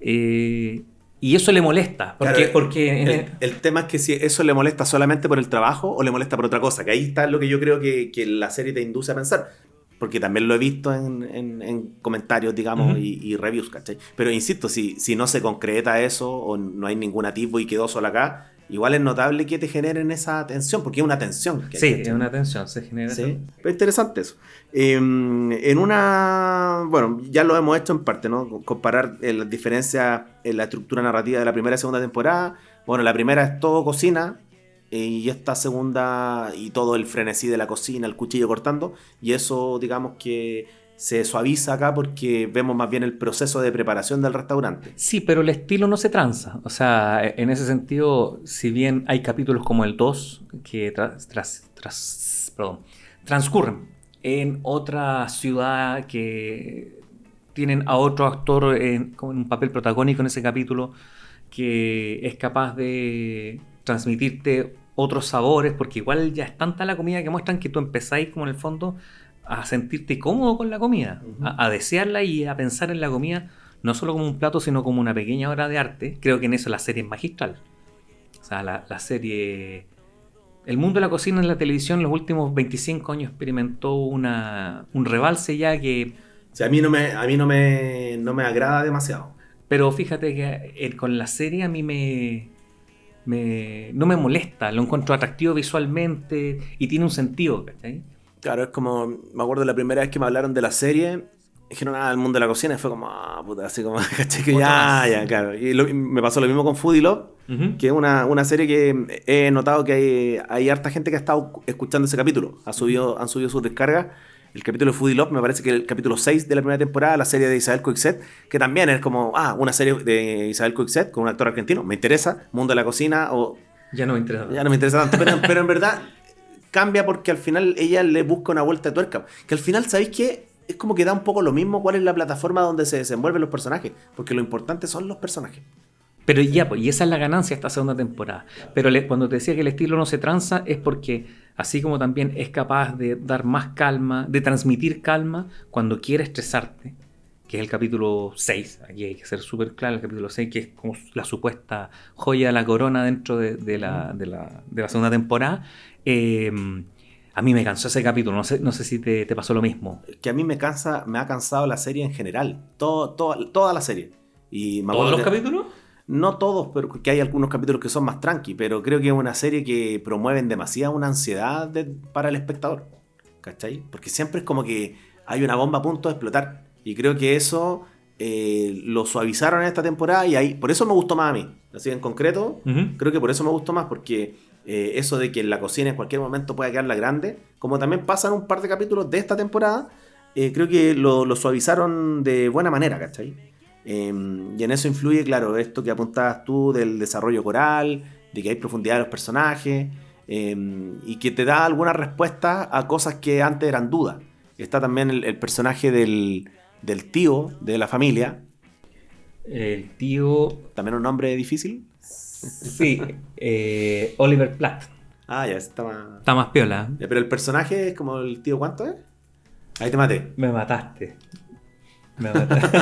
Eh, y eso le molesta, porque,
Claro,
porque en
el,
el-
el tema es que si eso le molesta solamente por el trabajo o le molesta por otra cosa, que ahí está lo que yo creo que, que la serie te induce a pensar. Porque también lo he visto en, en- en comentarios, digamos, y reviews, ¿cachai? Pero insisto, si, si no se concreta eso o no hay ningún atisbo y quedó solo acá, igual es notable que te generen esa tensión, porque es una tensión. que hay,
sí, es una tensión, se genera.
Sí, pero interesante eso. Eh, en una. Bueno, ya lo hemos hecho en parte, ¿no? Comparar eh, las diferencias en la estructura narrativa de la primera y segunda temporada. Bueno, la primera es todo cocina. eh, y esta segunda. Y todo el frenesí de la cocina, el cuchillo cortando. Y eso, digamos que se suaviza acá porque vemos más bien el proceso de preparación del restaurante.
Sí, pero el estilo no se tranza. O sea, en ese sentido, si bien hay capítulos como el 2 que tras- transcurren en otra ciudad que tienen a otro actor en un papel protagónico en ese capítulo que es capaz de transmitirte otros sabores, porque igual ya es tanta la comida que muestran que tú empezáis como en el fondo a sentirte cómodo con la comida, a, a desearla y a pensar en la comida no solo como un plato, sino como una pequeña obra de arte. Creo que en eso la serie es magistral. O sea, la, la serie... El mundo de la cocina en la televisión en los últimos 25 años experimentó una, un rebalse ya que...
O sea, a mí no me, a mí no me, no me agrada demasiado.
Pero fíjate que eh, con la serie a mí me, me- no me molesta, lo encuentro atractivo visualmente y tiene un sentido, ¿cachai?
Claro, es como, me acuerdo la primera vez que me hablaron de la serie, dijeron nada del mundo de la cocina y fue como, ah, puta, así como, [LAUGHS] caché que ya, ya, claro. Y lo- y me pasó lo mismo con Foodie Love,
Ujú.
que es una, una serie que he notado que hay, hay harta gente que ha estado escuchando ese capítulo, ha subido, han subido sus descargas. El capítulo de Foodie Love me parece que el capítulo 6 de la primera temporada, la serie de Isabel Coixet, que también es como, ah, una serie de Isabel Coixet con un actor argentino, me interesa, mundo de la cocina, o
Ya no me interesa.
ya no me interesa tanto, pero, pero en [LAUGHS] verdad cambia porque al final ella le busca una vuelta de tuerca. Que al final, ¿sabéis qué? Es como que da un poco lo mismo cuál es la plataforma donde se desenvuelven los personajes. Porque lo importante son los personajes.
Pero ya, pues, y esa es la ganancia esta segunda temporada. Pero cuando te decía que el estilo no se tranza es porque, así como también es capaz de dar más calma, de transmitir calma cuando quiere estresarte, que es el capítulo 6, aquí hay que ser súper claro, el capítulo 6, que es como la supuesta joya de la corona dentro de, de la, de la- de la segunda temporada. eh, a mí me cansó ese capítulo, no sé, no sé si te, te pasó lo mismo.
Que a mí me cansa, me ha cansado la serie en general. Todo, todo- toda la serie. Y me
¿Todos los
que-
capítulos?
No todos, pero que hay algunos capítulos que son más tranqui, pero creo que es una serie que promueven demasiado una ansiedad para el espectador. ¿Cachai? Porque siempre es como que hay una bomba a punto de explotar. Y creo que eso eh, lo suavizaron en esta temporada y ahí, por eso me gustó más a mí. Así en concreto, creo que por eso me gustó más, porque eh, eso de que en la cocina en cualquier momento pueda quedar la grande, como también pasan un par de capítulos de esta temporada, eh, creo que lo, lo suavizaron de buena manera, ¿cachai? Eh, y en eso influye, claro, esto que apuntabas tú del desarrollo coral, de que hay profundidad de los personajes, eh, y que te da algunas respuestas a cosas que antes eran dudas. Está también el, el personaje del, del tío de la familia,
El tío,
también un nombre difícil.
sí, eh, Oliver Platt.
Ah, ya, está más...
Está más piola. ¿eh?
Ya, Pero el personaje es como el tío, ¿cuánto es? Ahí te maté.
Me mataste. Me [LAUGHS] mataste.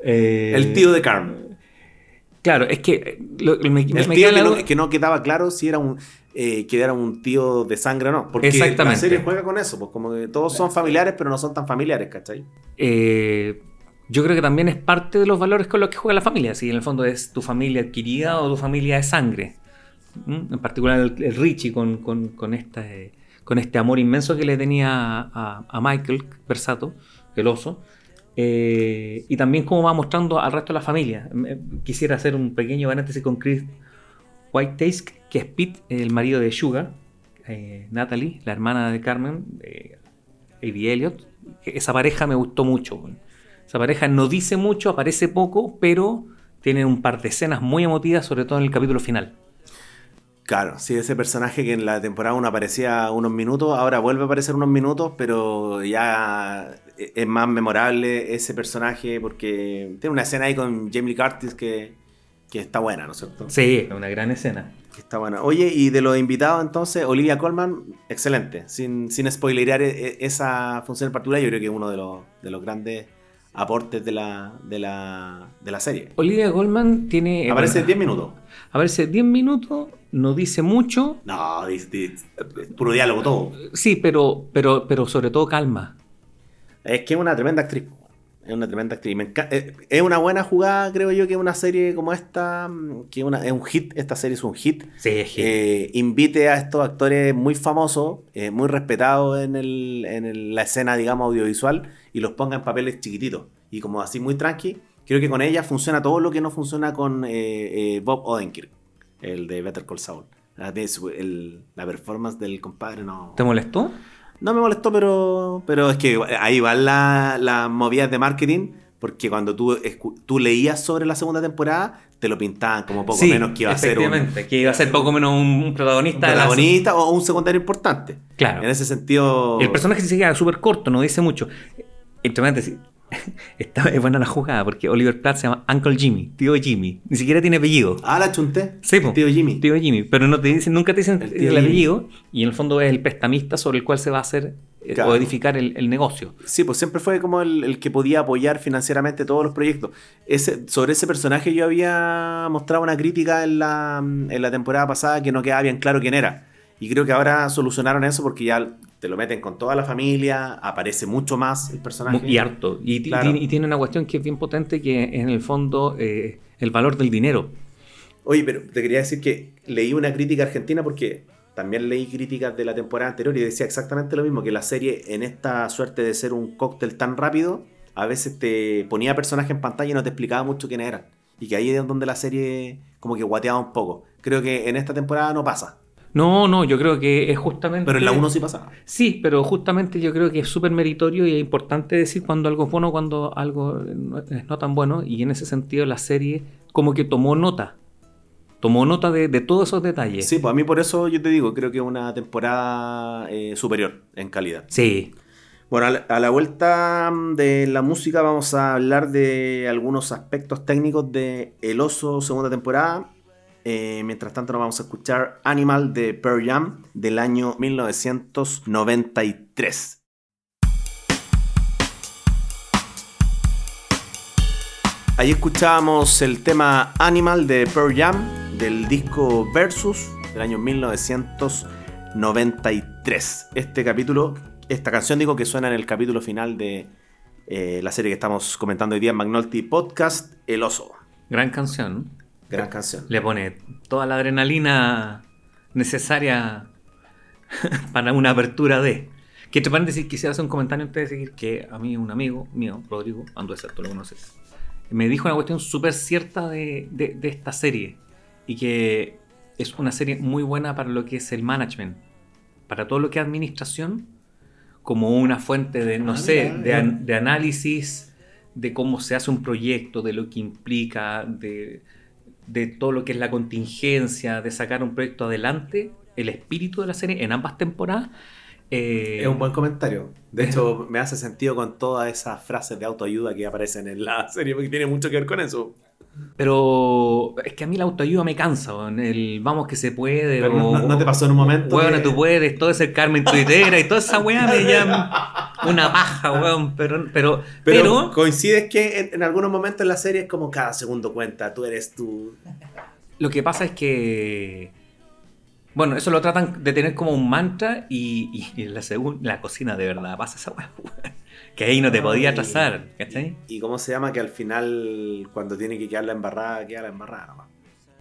Eh,
El tío de Carmen.
Claro, es que eh, lo- me,
El
me
tío que
la
no,
duda-
que no quedaba claro si era un eh, que era un tío de sangre o no. Porque la serie juega con eso, pues como que todos son familiares, pero no son tan familiares, ¿cachai?
eh, yo creo que también es parte de los valores con los que juega la familia. Si en el fondo es tu familia adquirida o tu familia de sangre. ¿Mm? En particular el, el Richie con, con, con esta, eh, con este amor inmenso que le tenía a, a Michael Versato, el oso. Eh, y también cómo va mostrando al resto de la familia. Quisiera hacer un pequeño paréntesis con Chris White que es Pete, el marido de Sugar, eh, Natalie, la hermana de Carmen, eh, A.B. Elliot. Esa pareja me gustó mucho. Esa pareja no dice mucho, aparece poco, pero tiene un par de escenas muy emotivas, sobre todo en el capítulo final.
Claro, sí, ese personaje que en la temporada 1 aparecía unos minutos, ahora vuelve a aparecer unos minutos, pero ya es más memorable ese personaje porque tiene una escena ahí con Jamie Curtis que, que está buena, ¿no es cierto?
Sí, una gran escena.
Que está buena. Oye, y de los invitados entonces, Olivia Colman, excelente. Sin, sin spoilerear e- e- esa función en particular, yo creo que es uno de los, de los grandes aportes de la, de la, de la serie.
Olivia Goldman tiene...
Aparece
bueno,
10 minutos.
Aparece 10 minutos, no dice mucho.
No, dice- dice- puro diálogo todo.
Sí, pero, pero, pero sobre todo calma.
Es que es una tremenda actriz. Es una tremenda actriz. Me eh, es una buena jugada, creo yo, que una serie como esta, mm, que una- es un hit, esta serie es un hit,
Sí, es
eh, invite a estos actores muy famosos, eh, muy respetados en, el- en el- la escena, digamos, audiovisual, y los ponga en papeles chiquititos. Y como así muy tranqui, creo que con ella funciona todo lo que no funciona con eh, eh, Bob Odenkirk, el de Better Call Saul. La, el- la performance del compadre no...
¿Te molestó?
No me molestó, pero, pero es que ahí van las movidas de marketing, porque cuando tú, tú leías sobre la segunda temporada, te lo pintaban como poco
Sí,
menos que iba a ser un,
que iba a ser poco menos un, un
un
protagonista. de la-
protagonista o un secundario importante.
Claro.
En ese sentido...
El personaje se queda súper corto, no dice mucho. Entre [LAUGHS] está, es buena la jugada porque Oliver Platt se llama Uncle Jimmy, tío Jimmy. Ni siquiera tiene apellido.
Ah, la chunté.
Sí, po.
Tío Jimmy.
Tío Jimmy, pero no te dicen, nunca te dicen
El
apellido y en el fondo es el prestamista sobre el cual se va a hacer eh,
Claro.
o edificar el, el negocio.
Sí, pues siempre fue como el, el que podía apoyar financieramente todos los proyectos. Ese, sobre ese personaje yo había mostrado una crítica en la, en la temporada pasada que no quedaba bien claro quién era. Y creo que ahora solucionaron eso porque ya te lo meten con toda la familia, aparece mucho más el personaje.
Y harto. Y, ti-
Claro.
y tiene una cuestión que es bien potente que en el fondo eh, el valor del dinero.
Oye, pero te quería decir que leí una crítica argentina porque también leí críticas de la temporada anterior y decía exactamente lo mismo, que la serie en esta suerte de ser un cóctel tan rápido, a veces te ponía personajes en pantalla y no te explicaba mucho quiénes eran. Y que ahí es donde la serie como que guateaba un poco. Creo que en esta temporada no pasa,
No, no, yo creo que es justamente...
pero en la 1 sí pasaba.
Sí, pero justamente yo creo que es súper meritorio y es importante decir cuando algo es bueno, cuando algo no es no tan bueno. Y en ese sentido la serie como que tomó nota. Tomó nota de, de todos esos detalles.
Sí, pues a mí por eso yo te digo, creo que es una temporada eh, superior en calidad.
Sí.
Bueno, a la, a la vuelta mm, de la música vamos a hablar de algunos aspectos técnicos de El Oso segunda temporada. Eh, mientras tanto nos vamos a escuchar Animal de Pearl Jam del año 1993. Ahí escuchábamos el tema Animal de Pearl Jam del disco Versus del año 1993. Este capítulo, esta canción digo que suena en el capítulo final de eh, la serie que estamos comentando hoy día en Magnolti Podcast, El Oso.
Gran canción.
Gran canción.
Le pone toda la adrenalina necesaria [LAUGHS] para una apertura de. Que entre paréntesis quisiera hacer un comentario antes de seguir que a mí un amigo mío, Rodrigo Anduesa, tú lo conoces, me dijo una cuestión súper cierta de, de- de esta serie y que es una serie muy buena para lo que es el management, para todo lo que es administración, como una fuente de, no
Ah,
sé, de,
eh.
an- de análisis de cómo se hace un proyecto, de lo que implica, de, de todo lo que es la contingencia, de sacar un proyecto adelante, el espíritu de la serie en ambas temporadas. eh,
Es un buen comentario. De hecho, me hace sentido con todas esas frases de autoayuda que aparecen en la serie, porque tiene mucho que ver con eso.
Pero es que a mí la autoayuda me cansa, weón. el vamos que se puede.
Pero no-
o-
no- no te pasó en un momento
Weón,
que-
tú puedes, todo ese Carmen Tuitera y toda esa weá me [LAUGHS] llama una paja, weón. Pero, pero,
Pero,
pero,
coincides que en, en algunos momentos en la serie es como cada segundo cuenta, tú eres tú.
lo que pasa es que. Bueno, eso lo tratan de tener como un mantra y, y en la, la cocina de verdad pasa esa weá, weón. Que ahí no te podía atrasar, ¿cachai?
¿Y cómo se llama? Que al final, cuando tiene que quedar la embarrada, queda la embarrada nomás.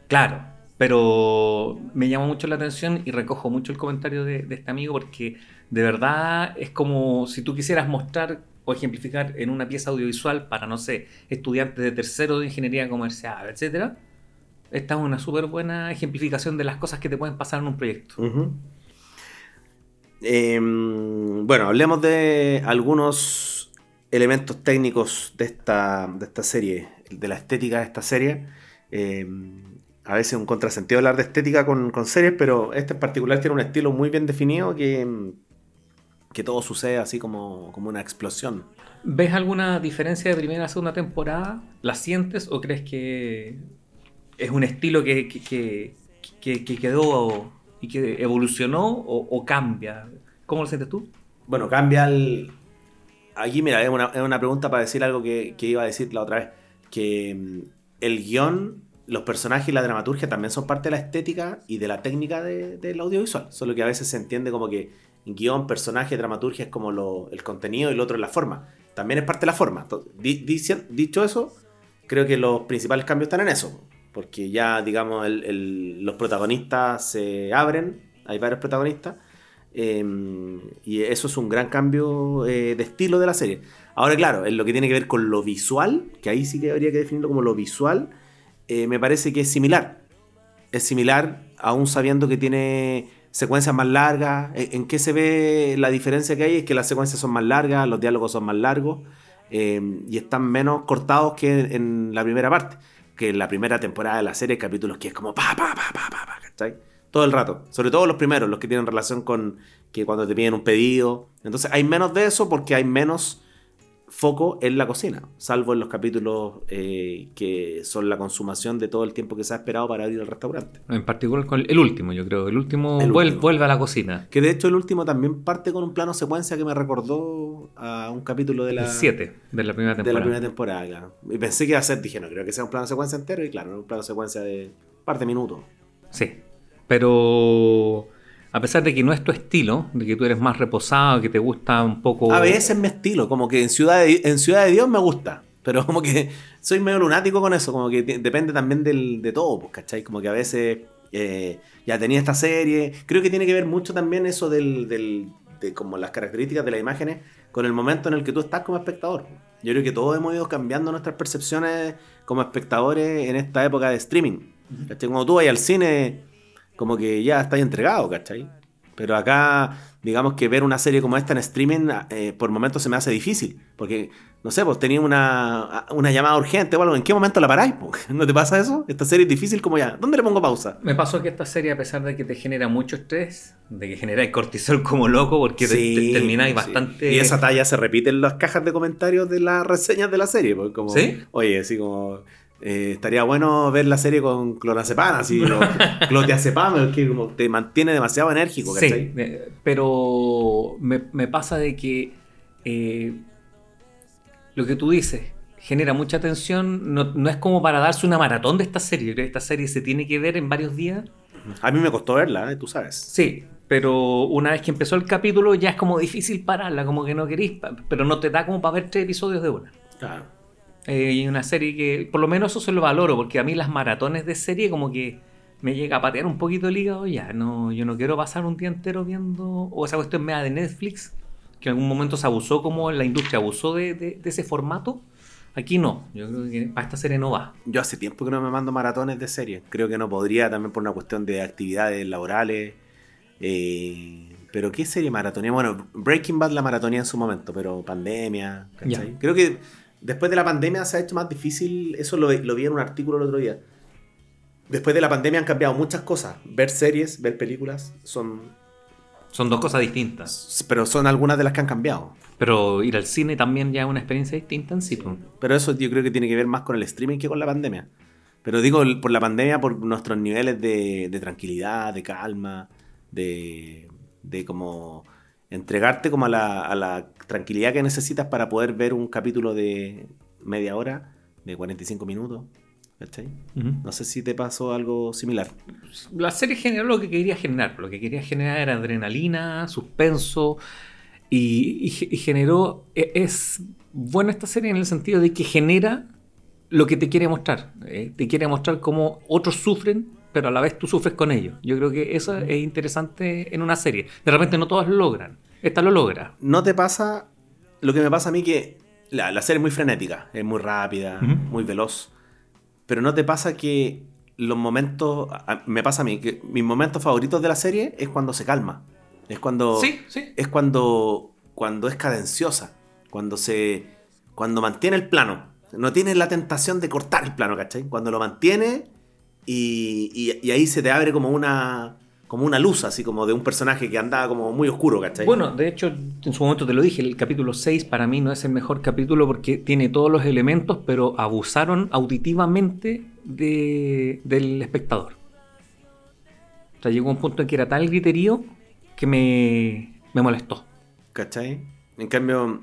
Claro, pero me llama mucho la atención y recojo mucho el comentario de, de este amigo porque de verdad es como si tú quisieras mostrar o ejemplificar en una pieza audiovisual para, no sé, estudiantes de tercero de ingeniería comercial, etcétera. Esta es una súper buena ejemplificación de las cosas que te pueden pasar en un proyecto.
Em, bueno, hablemos de algunos elementos técnicos de esta, de esta serie. de la estética de esta serie. Eh, a veces un contrasentido hablar de estética con, series, pero este en particular tiene un estilo muy bien definido que, que todo sucede así como, como una explosión.
¿Ves alguna diferencia de primera a segunda temporada? ¿La sientes o crees que es un estilo que, que, que- que- que quedó y que evolucionó o cambia? ¿Cómo lo sientes tú?
Bueno, cambia el... Aquí, mira, es una, es una pregunta para decir algo que, que iba a decir la otra vez. Que mm, el guion, los personajes y la dramaturgia también son parte de la estética y de la técnica de- del audiovisual. Solo que a veces se entiende como que guion, personaje, dramaturgia es como lo- el contenido y el otro es la forma. También es parte de la forma. Entonces, dicho eso, creo que los principales cambios están en eso. Porque ya, digamos, los protagonistas se abren. Hay varios protagonistas. Eh, y eso es un gran cambio eh, de estilo de la serie. Ahora, claro, en lo que tiene que ver con lo visual, que ahí sí que habría que definirlo como lo visual, eh, me parece que es similar. Es similar, aún sabiendo que tiene secuencias más largas. ¿En en qué se ve la diferencia que hay? Es que las secuencias son más largas, los diálogos son más largos eh, y están menos cortados que en, la primera parte. Que en la primera temporada de la serie capítulos que es como pa, pa, pa, pa, pa, pa, ¿cachai? Todo el rato. Sobre todo los primeros, los que tienen relación con que cuando te piden un pedido. Entonces hay menos de eso porque hay menos foco en la cocina, salvo en los capítulos eh, que son la consumación de todo el tiempo que se ha esperado para abrir el restaurante.
En particular con el último, yo creo. El último,
El último.
vuelve a la cocina.
Que de hecho el último también parte con un plano secuencia que me recordó a un capítulo de la,
El 7 de la primera
de la
temporada.
primera temporada. claro. Y pensé que iba a ser, dije, no creo que sea un plano secuencia entero, y claro, un plano secuencia de par de minutos.
Sí. Pero a pesar de que no es tu estilo, de que tú eres más reposado, que te gusta un poco.
A veces es mi estilo, como que en Ciudad de, en Ciudad de Dios me gusta, pero como que soy medio lunático con eso, como que depende también del, de todo, pues, ¿cachai? Como que a veces eh, ya tenía esta serie, creo que tiene que ver mucho también eso del, del- de como las características de las imágenes con el momento en el que tú estás como espectador. Yo creo que todos hemos ido cambiando nuestras percepciones como espectadores en esta época de streaming. ¿cachai? Cuando tú vas al cine, como que ya estás entregado, ¿cachai? Pero acá, digamos que ver una serie como esta en streaming, eh, por momentos se me hace difícil. Porque, no sé, pues tenía una, una llamada urgente o algo. ¿En qué momento la paráis? po? [LAUGHS] ¿No te pasa eso? Esta serie es difícil como ya. ¿Dónde le pongo pausa?
Me pasó que esta serie, a pesar de que te genera mucho estrés, de que genera cortisol como loco, porque te- te, termináis
sí.
bastante.
Y esa talla se repite en las cajas de comentarios de las reseñas de la serie. Porque como,
¿Sí?
Oye, así como... eh, estaría bueno ver la serie con clonazepam, así, o [LAUGHS] clotiazepam, que como te mantiene demasiado enérgico,
Sí,
¿cachai?
eh, pero me, me pasa de que eh, lo que tú dices genera mucha tensión. No, no es como para darse una maratón de esta serie. Yo creo que esta serie se tiene que ver en varios días.
A mí me costó verla, ¿eh? tú sabes.
Sí, pero una vez que empezó el capítulo ya es como difícil pararla, como que no querís, pero no te da como para ver tres episodios de una.
Claro.
Eh, y una serie que, por lo menos eso se lo valoro, porque a mí las maratones de serie como que me llega a patear un poquito el hígado ya. No, yo no quiero pasar un día entero viendo, o esa cuestión media de Netflix, que en algún momento se abusó, como la industria abusó de, de- de ese formato. Aquí no, yo creo que para esta serie no va.
Yo hace tiempo que no me mando maratones de series. Creo que no podría también por una cuestión de actividades laborales. Eh, pero ¿qué serie maratonía? Bueno, Breaking Bad la maratonía en su momento, pero pandemia. Creo que después de la pandemia se ha hecho más difícil. Eso lo, lo vi en un artículo el otro día. Después de la pandemia han cambiado muchas cosas. Ver series, ver películas, son.
Son dos cosas distintas.
Pero son algunas de las que han cambiado.
Pero ir al cine también ya es una experiencia distinta en sí. pues.
Pero eso yo creo que tiene que ver más con el streaming que con la pandemia. Pero digo, por la pandemia, por nuestros niveles de, de tranquilidad, de calma, de, de como entregarte como a la, a la tranquilidad que necesitas para poder ver un capítulo de media hora, de 45 minutos. ¿Cachai? No sé si te pasó algo similar.
La serie generó lo que quería generar. Lo que quería generar era adrenalina, suspenso. Y, y ge- y generó. e- Es buena esta serie en el sentido de que genera lo que te quiere mostrar. eh, te quiere mostrar cómo otros sufren, pero a la vez tú sufres con ellos. Yo creo que eso es interesante en una serie. De repente no todas lo logran. Esta lo logra.
¿No te pasa lo que me pasa a mí que la, la serie es muy frenética, es muy rápida, muy veloz? Pero ¿no te pasa que los momentos, me pasa a mí, que mis momentos favoritos de la serie es cuando se calma? Es cuando...
Sí, sí.
Es cuando, cuando es cadenciosa, cuando se... Cuando mantiene el plano. no tiene la tentación de cortar el plano, ¿cachai? Cuando lo mantiene y, y- y ahí se te abre como una, como una luz, así como de un personaje que andaba como muy oscuro, ¿cachai?
Bueno, de hecho, en su momento te lo dije, el capítulo 6 para mí no es el mejor capítulo porque tiene todos los elementos, pero abusaron auditivamente de- del espectador. O sea, llegó un punto en que era tal griterío que me, me molestó.
¿cachai? En cambio,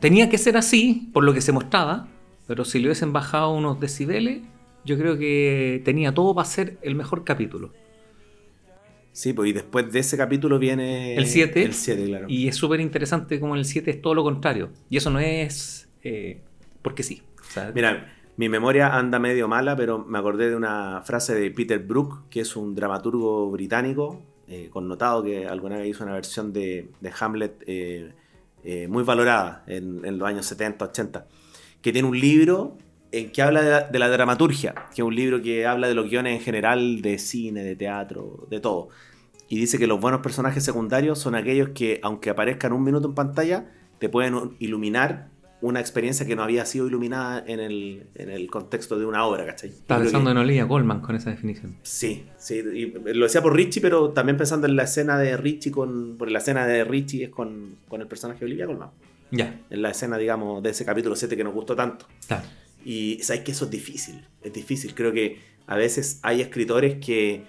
Tenía que ser así, por lo que se mostraba, pero si le hubiesen bajado unos decibeles, yo creo que tenía todo para ser el mejor capítulo.
Sí, pues y después de ese capítulo viene
El 7.
El 7, claro.
Y es súper interesante como el 7 es todo lo contrario. Y eso no es eh, porque sí. O sea,
Mira, mi memoria anda medio mala, pero me acordé de una frase de Peter Brook, que es un dramaturgo británico, eh, connotado, que alguna vez hizo una versión de, de Hamlet eh, eh, muy valorada en, en los años 70, 80, que tiene un libro en que habla de la, de la dramaturgia, que es un libro que habla de los guiones en general, de cine, de teatro, de todo. Y dice que los buenos personajes secundarios son aquellos que, aunque aparezcan un minuto en pantalla, te pueden iluminar una experiencia que no había sido iluminada en el, en el contexto de una obra, ¿cachai?
estaba pensando
que-
en Olivia Colman con esa definición.
Sí, sí, y lo decía por Richie, pero también pensando en la escena de Richie con. Porque la escena de Richie es con, con el personaje de Olivia Colman.
Ya,
En la escena, digamos, de ese capítulo 7 que nos gustó tanto.
claro.
Y sabes que eso es difícil, es difícil. Creo que a veces hay escritores que,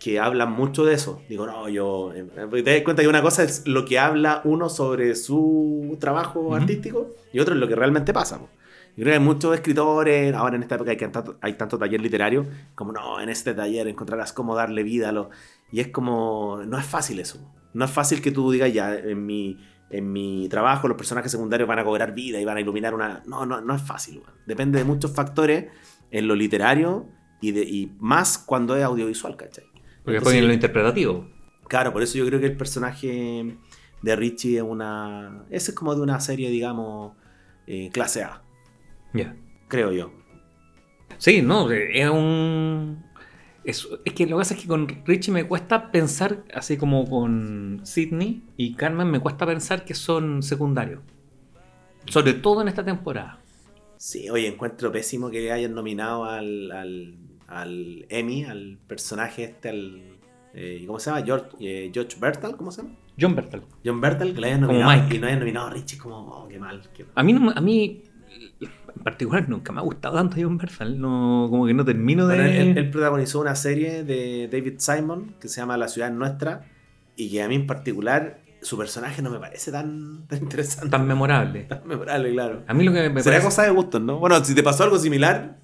que hablan mucho de eso. Digo, no, yo. eh, Te das cuenta que una cosa es lo que habla uno sobre su trabajo
Ujú.
artístico y otro es lo que realmente pasa. po. Yo creo que hay muchos escritores, ahora en esta época hay, que hay tanto taller literario, como no, en este taller encontrarás cómo darle vida a lo. Y es como. No es fácil eso. No es fácil que tú digas ya, en mi, en mi trabajo los personajes secundarios van a cobrar vida y van a iluminar una. No, no, no es fácil. weón. Depende de muchos factores en lo literario y, de, y más cuando es audiovisual, ¿cachai?
Porque
Entonces,
después en lo interpretativo.
Claro, por eso yo creo que el personaje de Richie es una. Ese es como de una serie, digamos, eh, clase A,
Ya.
creo yo.
Sí, no, es un. Es, es que lo que pasa es que con Richie me cuesta pensar, así como con Sidney y Carmen, me cuesta pensar que son secundarios. Sobre todo en esta temporada.
Sí, oye, encuentro pésimo que hayan nominado al, al, al Emmy, al personaje este, al. eh, ¿Cómo se llama? George, eh, George Bertal, ¿cómo se llama?
John Bertal.
John Bertal, que le hayan
Como
nominado
Mike.
y no hayan nominado a Richie, como, oh, qué mal. qué mal.
A mí, no- a mí en particular nunca me ha gustado tanto John Bertal. No, como que no termino de.
Bueno, él, él protagonizó una serie de David Simon que se llama La ciudad es nuestra y que a mí en particular su personaje no me parece tan, [LAUGHS] tan interesante.
tan memorable.
Tan memorable, claro.
A mí lo que me
Será
parece.
cosa de gustos, ¿no? Bueno, si te pasó algo similar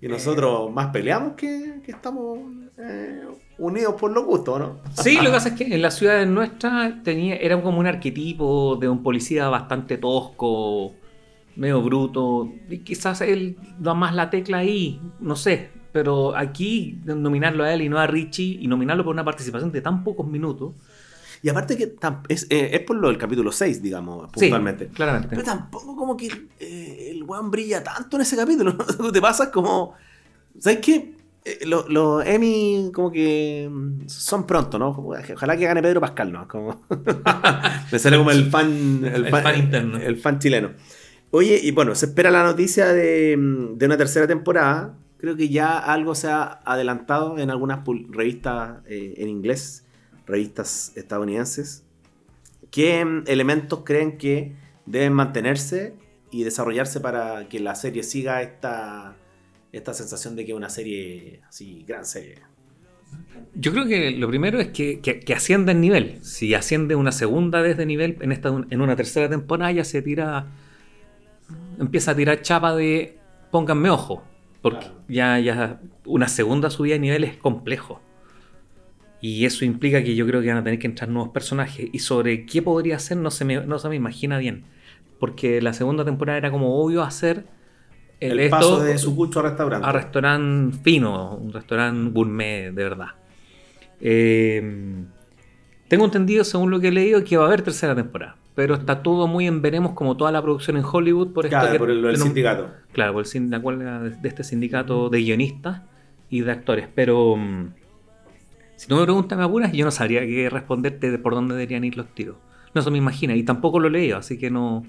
y nosotros más peleamos que, que estamos eh, unidos por los gustos, ¿no?
Sí, lo que pasa es que en la ciudad nuestra tenía, era como un arquetipo de un policía bastante tosco, medio bruto. Y quizás él da más la tecla ahí, no sé. Pero aquí nominarlo a él y no a Richie y nominarlo por una participación de tan pocos minutos.
Y aparte que es, eh, es por lo del capítulo 6, digamos,
Sí,
puntualmente.
claramente.
Pero tampoco como que eh, el weón brilla tanto en ese capítulo. [LAUGHS] ¿no? Te pasa como. ¿Sabes qué? Eh, Los los Emmy como que mm, son pronto, ¿no? Como, Ojalá que gane Pedro Pascal, ¿no? Como... [LAUGHS] Me sale como el fan,
El fan interno.
El fan chileno. Oye, y bueno, se espera la noticia de, mm, de una tercera temporada. Creo que ya algo se ha adelantado en algunas revistas eh, en inglés, revistas estadounidenses. ¿Qué mm, elementos creen que deben mantenerse y desarrollarse para que la serie siga esta, esta sensación de que es una serie así, gran serie?
Yo creo que lo primero es que, que, que ascienda el nivel. Si asciende una segunda vez de nivel en, esta, en una tercera temporada, ya se tira. Empieza a tirar chapa de pónganme ojo. Porque
Claro.
ya, ya una segunda subida de nivel es complejo. Y eso implica que yo creo que van a tener que entrar nuevos personajes. Y sobre qué podría ser no se me, no se me imagina bien. Porque la segunda temporada era como obvio hacer
El,
esto
paso de su cucho a restaurante.
a restaurante fino, un restaurante gourmet de verdad. Eh, tengo entendido, según lo que he leído, que va a haber tercera temporada. Pero está todo muy en veremos, como toda la producción en Hollywood, por esto
Claro,
que-
por el, el
que no-
sindicato.
Claro, por el la huelga de este sindicato de guionistas y de actores. Pero mm, si no me preguntan me apuras, yo no sabría qué responderte de por dónde deberían ir los tiros. No se me imagina, y tampoco lo he leído, así que no.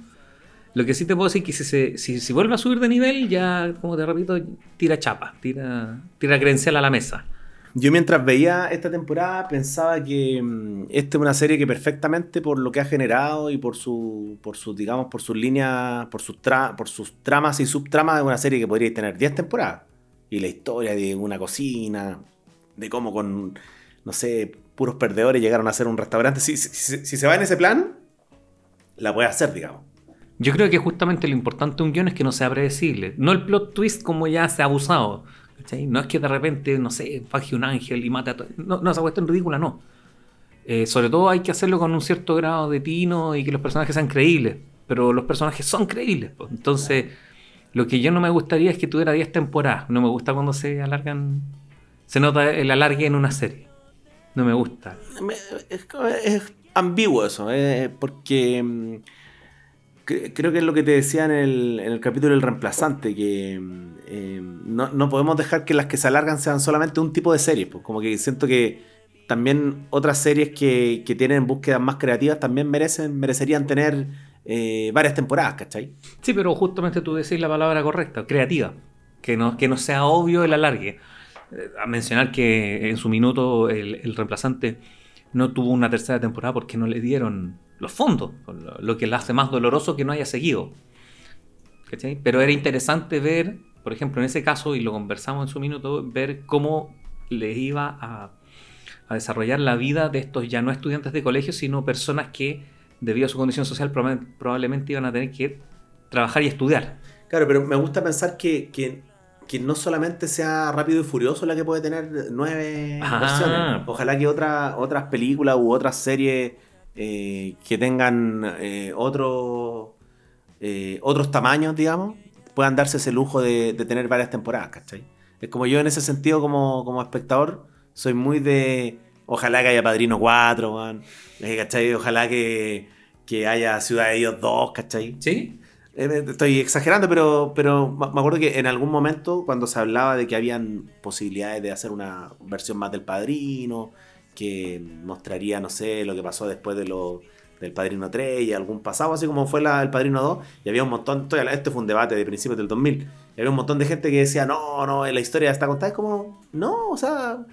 Lo que sí te puedo decir es que si, se, si, si vuelve a subir de nivel, ya, como te repito, tira chapa, tira, tira credencial a la mesa.
Yo mientras veía esta temporada pensaba que mm, esta es una serie que perfectamente por lo que ha generado y por su, por sus, digamos, por sus líneas, por sus, tra- por sus tramas y subtramas es una serie que podría tener 10 temporadas. Y la historia de una cocina, de cómo con, no sé, puros perdedores llegaron a hacer un restaurante. Si, si- si- se va en ese plan, la puede hacer, digamos.
Yo creo que justamente lo importante de un guion es que no sea predecible. No el plot twist como ya se ha abusado. ¿Cachai? No es que de repente, no sé, faje un ángel y mate a todo. No, no, esa cuestión ridícula no. Eh, sobre todo hay que hacerlo con un cierto grado de tino y que los personajes sean creíbles. Pero los personajes son creíbles. pues. Entonces, lo que yo no me gustaría es que tuviera 10 temporadas. No me gusta cuando se alargan. Se nota el alargue en una serie. No me gusta.
Es, ambiguo eso, eh, porque mm, cre- creo que es lo que te decía en el, en el capítulo del reemplazante, que mm, eh, no, no podemos dejar que las que se alargan sean solamente un tipo de series, pues como que siento que también otras series que, que tienen búsquedas más creativas también merecen, merecerían tener eh, varias temporadas, ¿cachai?
Sí, pero justamente tú decís la palabra correcta, creativa. Que no, que no sea obvio el alargue. Eh, A mencionar que en su minuto el, el reemplazante no tuvo una tercera temporada porque no le dieron los fondos, lo, que le hace más doloroso que no haya seguido. ¿Cachai? Pero era interesante ver, por ejemplo, en ese caso, y lo conversamos en su minuto, ver cómo les iba a, a desarrollar la vida de estos ya no estudiantes de colegio, sino personas que, debido a su condición social, proba- probablemente iban a tener que trabajar y estudiar.
Claro, pero me gusta pensar que, que, que no solamente sea Rápido y Furioso la que puede tener nueve
Ah.
versiones. Ojalá que otra- otras películas u otras series eh, que tengan eh, otro, eh, otros tamaños, digamos, puedan darse ese lujo de, de tener varias temporadas, ¿cachai? Es como yo en ese sentido como, como espectador soy muy de... Ojalá que haya Padrino 4, weón, eh, ¿cachai? Ojalá que, que haya Ciudad de Dios 2, ¿cachai?
¿Sí?
Eh, Estoy exagerando, pero, pero me me acuerdo que en algún momento, cuando se hablaba de que habían posibilidades de hacer una versión más del padrino, que mostraría, no sé, lo que pasó después de lo, del Padrino 3 y algún pasado, así como fue la, el Padrino 2, y había un montón, este fue un debate de principios del 2000, y había un montón de gente que decía, no, no, la historia está contada, es como, no, o sea,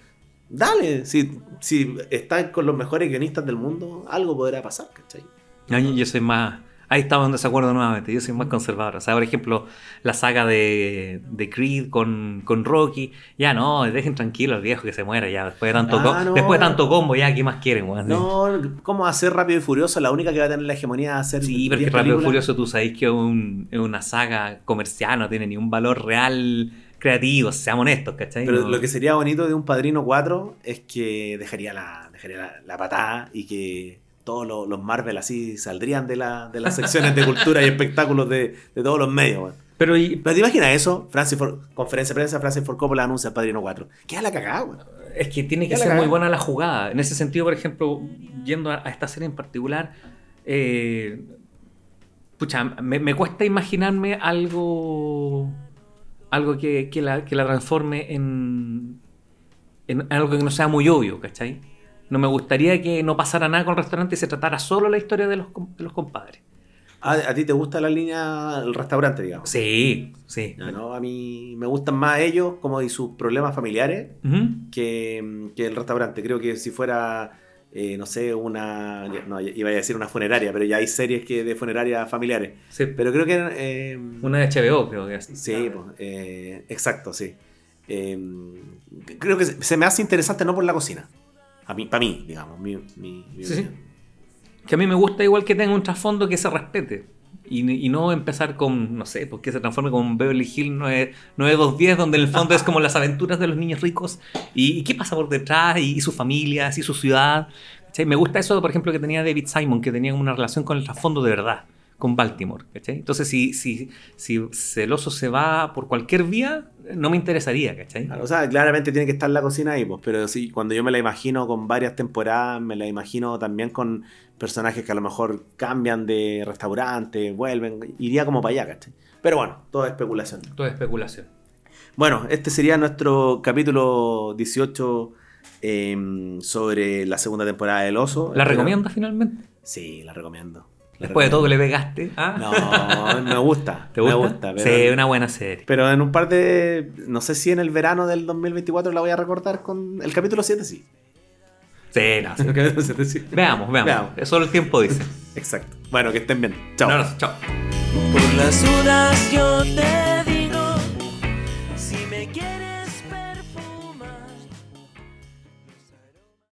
dale, si, si estás con los mejores guionistas del mundo, algo podrá pasar, ¿cachai?
Ay, Yo soy más. Ahí estamos en desacuerdo nuevamente. Yo soy más conservador. O sea, por ejemplo, la saga de, de Creed con, con Rocky. Ya no, dejen tranquilo al viejo que se muera ya. Después de tanto,
Ah, no.
después de tanto combo, ya, ¿qué más quieren, weón?
No, ¿cómo hacer Rápido y Furioso? La única que va a tener la hegemonía va a ser.
Sí, pero es
10
que Rápido y. Furioso tú sabéis que es, un- es una saga comercial, no tiene ni un valor real creativo, seamos honestos, ¿cachai?
Pero lo que sería bonito de un Padrino 4 es que dejaría la, dejaría la, la patada y que todos los, los Marvel así saldrían de, la, de las secciones de cultura y espectáculos de, de todos los medios. weón.
Pero y-
Pero te imaginas eso, Francis Ford- conferencia de prensa, Francis Ford Coppola anuncia el Padrino 4. Queda la cagada, weón.
Es que tiene que ser muy buena la jugada. En ese sentido, por ejemplo, yendo a, a esta serie en particular, eh, pucha, me, me cuesta imaginarme algo, algo que, que la, que la transforme en, en algo que no sea muy obvio, ¿cachai? No me gustaría que no pasara nada con el restaurante y se tratara solo la historia de los, de los compadres.
¿A, a ti te gusta la línea del restaurante, digamos?
Sí, sí.
¿no? A mí me gustan más ellos como y sus problemas familiares que, que el restaurante. Creo que si fuera, eh, no sé, una. No, iba a decir una funeraria, pero ya hay series que de funerarias familiares.
Sí,
Pero creo que. eh,
Una de HBO, creo que es.
sí, pues, eh, exacto, sí. Eh, creo que se me hace interesante no por la cocina. A mí, para mí, digamos. Mi, mi- mi
Sí, sí. Que a mí me gusta igual que tenga un trasfondo que se respete. Y, y no empezar con, no sé, porque se transforme con Beverly Hills 9 9210, donde en el fondo es como las aventuras de los niños ricos. ¿Y, y qué pasa por detrás? Y, y sus familias, y su ciudad. ¿cachai? Me gusta eso, por ejemplo, que tenía David Simon, que tenía una relación con el trasfondo de verdad, con Baltimore. ¿cachai? Entonces, si, si, si Celoso se va por cualquier vía, no me interesaría, ¿cachai?
Claro, o sea, claramente tiene que estar la cocina ahí, pues, pero sí, cuando yo me la imagino con varias temporadas, me la imagino también con personajes que a lo mejor cambian de restaurante, vuelven, iría como para allá, ¿cachai? Pero bueno, todo es especulación.
Todo es especulación.
Bueno, este sería nuestro capítulo 18 eh, sobre la segunda temporada del Oso.
¿La recomiendas finalmente?
Sí, la recomiendo.
Después de todo que le pegaste. ¿ah?
No, me gusta. [LAUGHS]
¿Te gusta?
Me gusta.
sí,
Pero,
una buena serie.
pero en un par de. No sé si en el verano del 2024 la voy a recordar con. El capítulo 7 sí.
Sí, no, sí. [LAUGHS]
El capítulo 7 sí.
Veamos, veamos.
Veamos.
Eso el tiempo dice.
Exacto. Bueno, que estén bien. Chao.
Un abrazo, chao.
Por las dudas yo te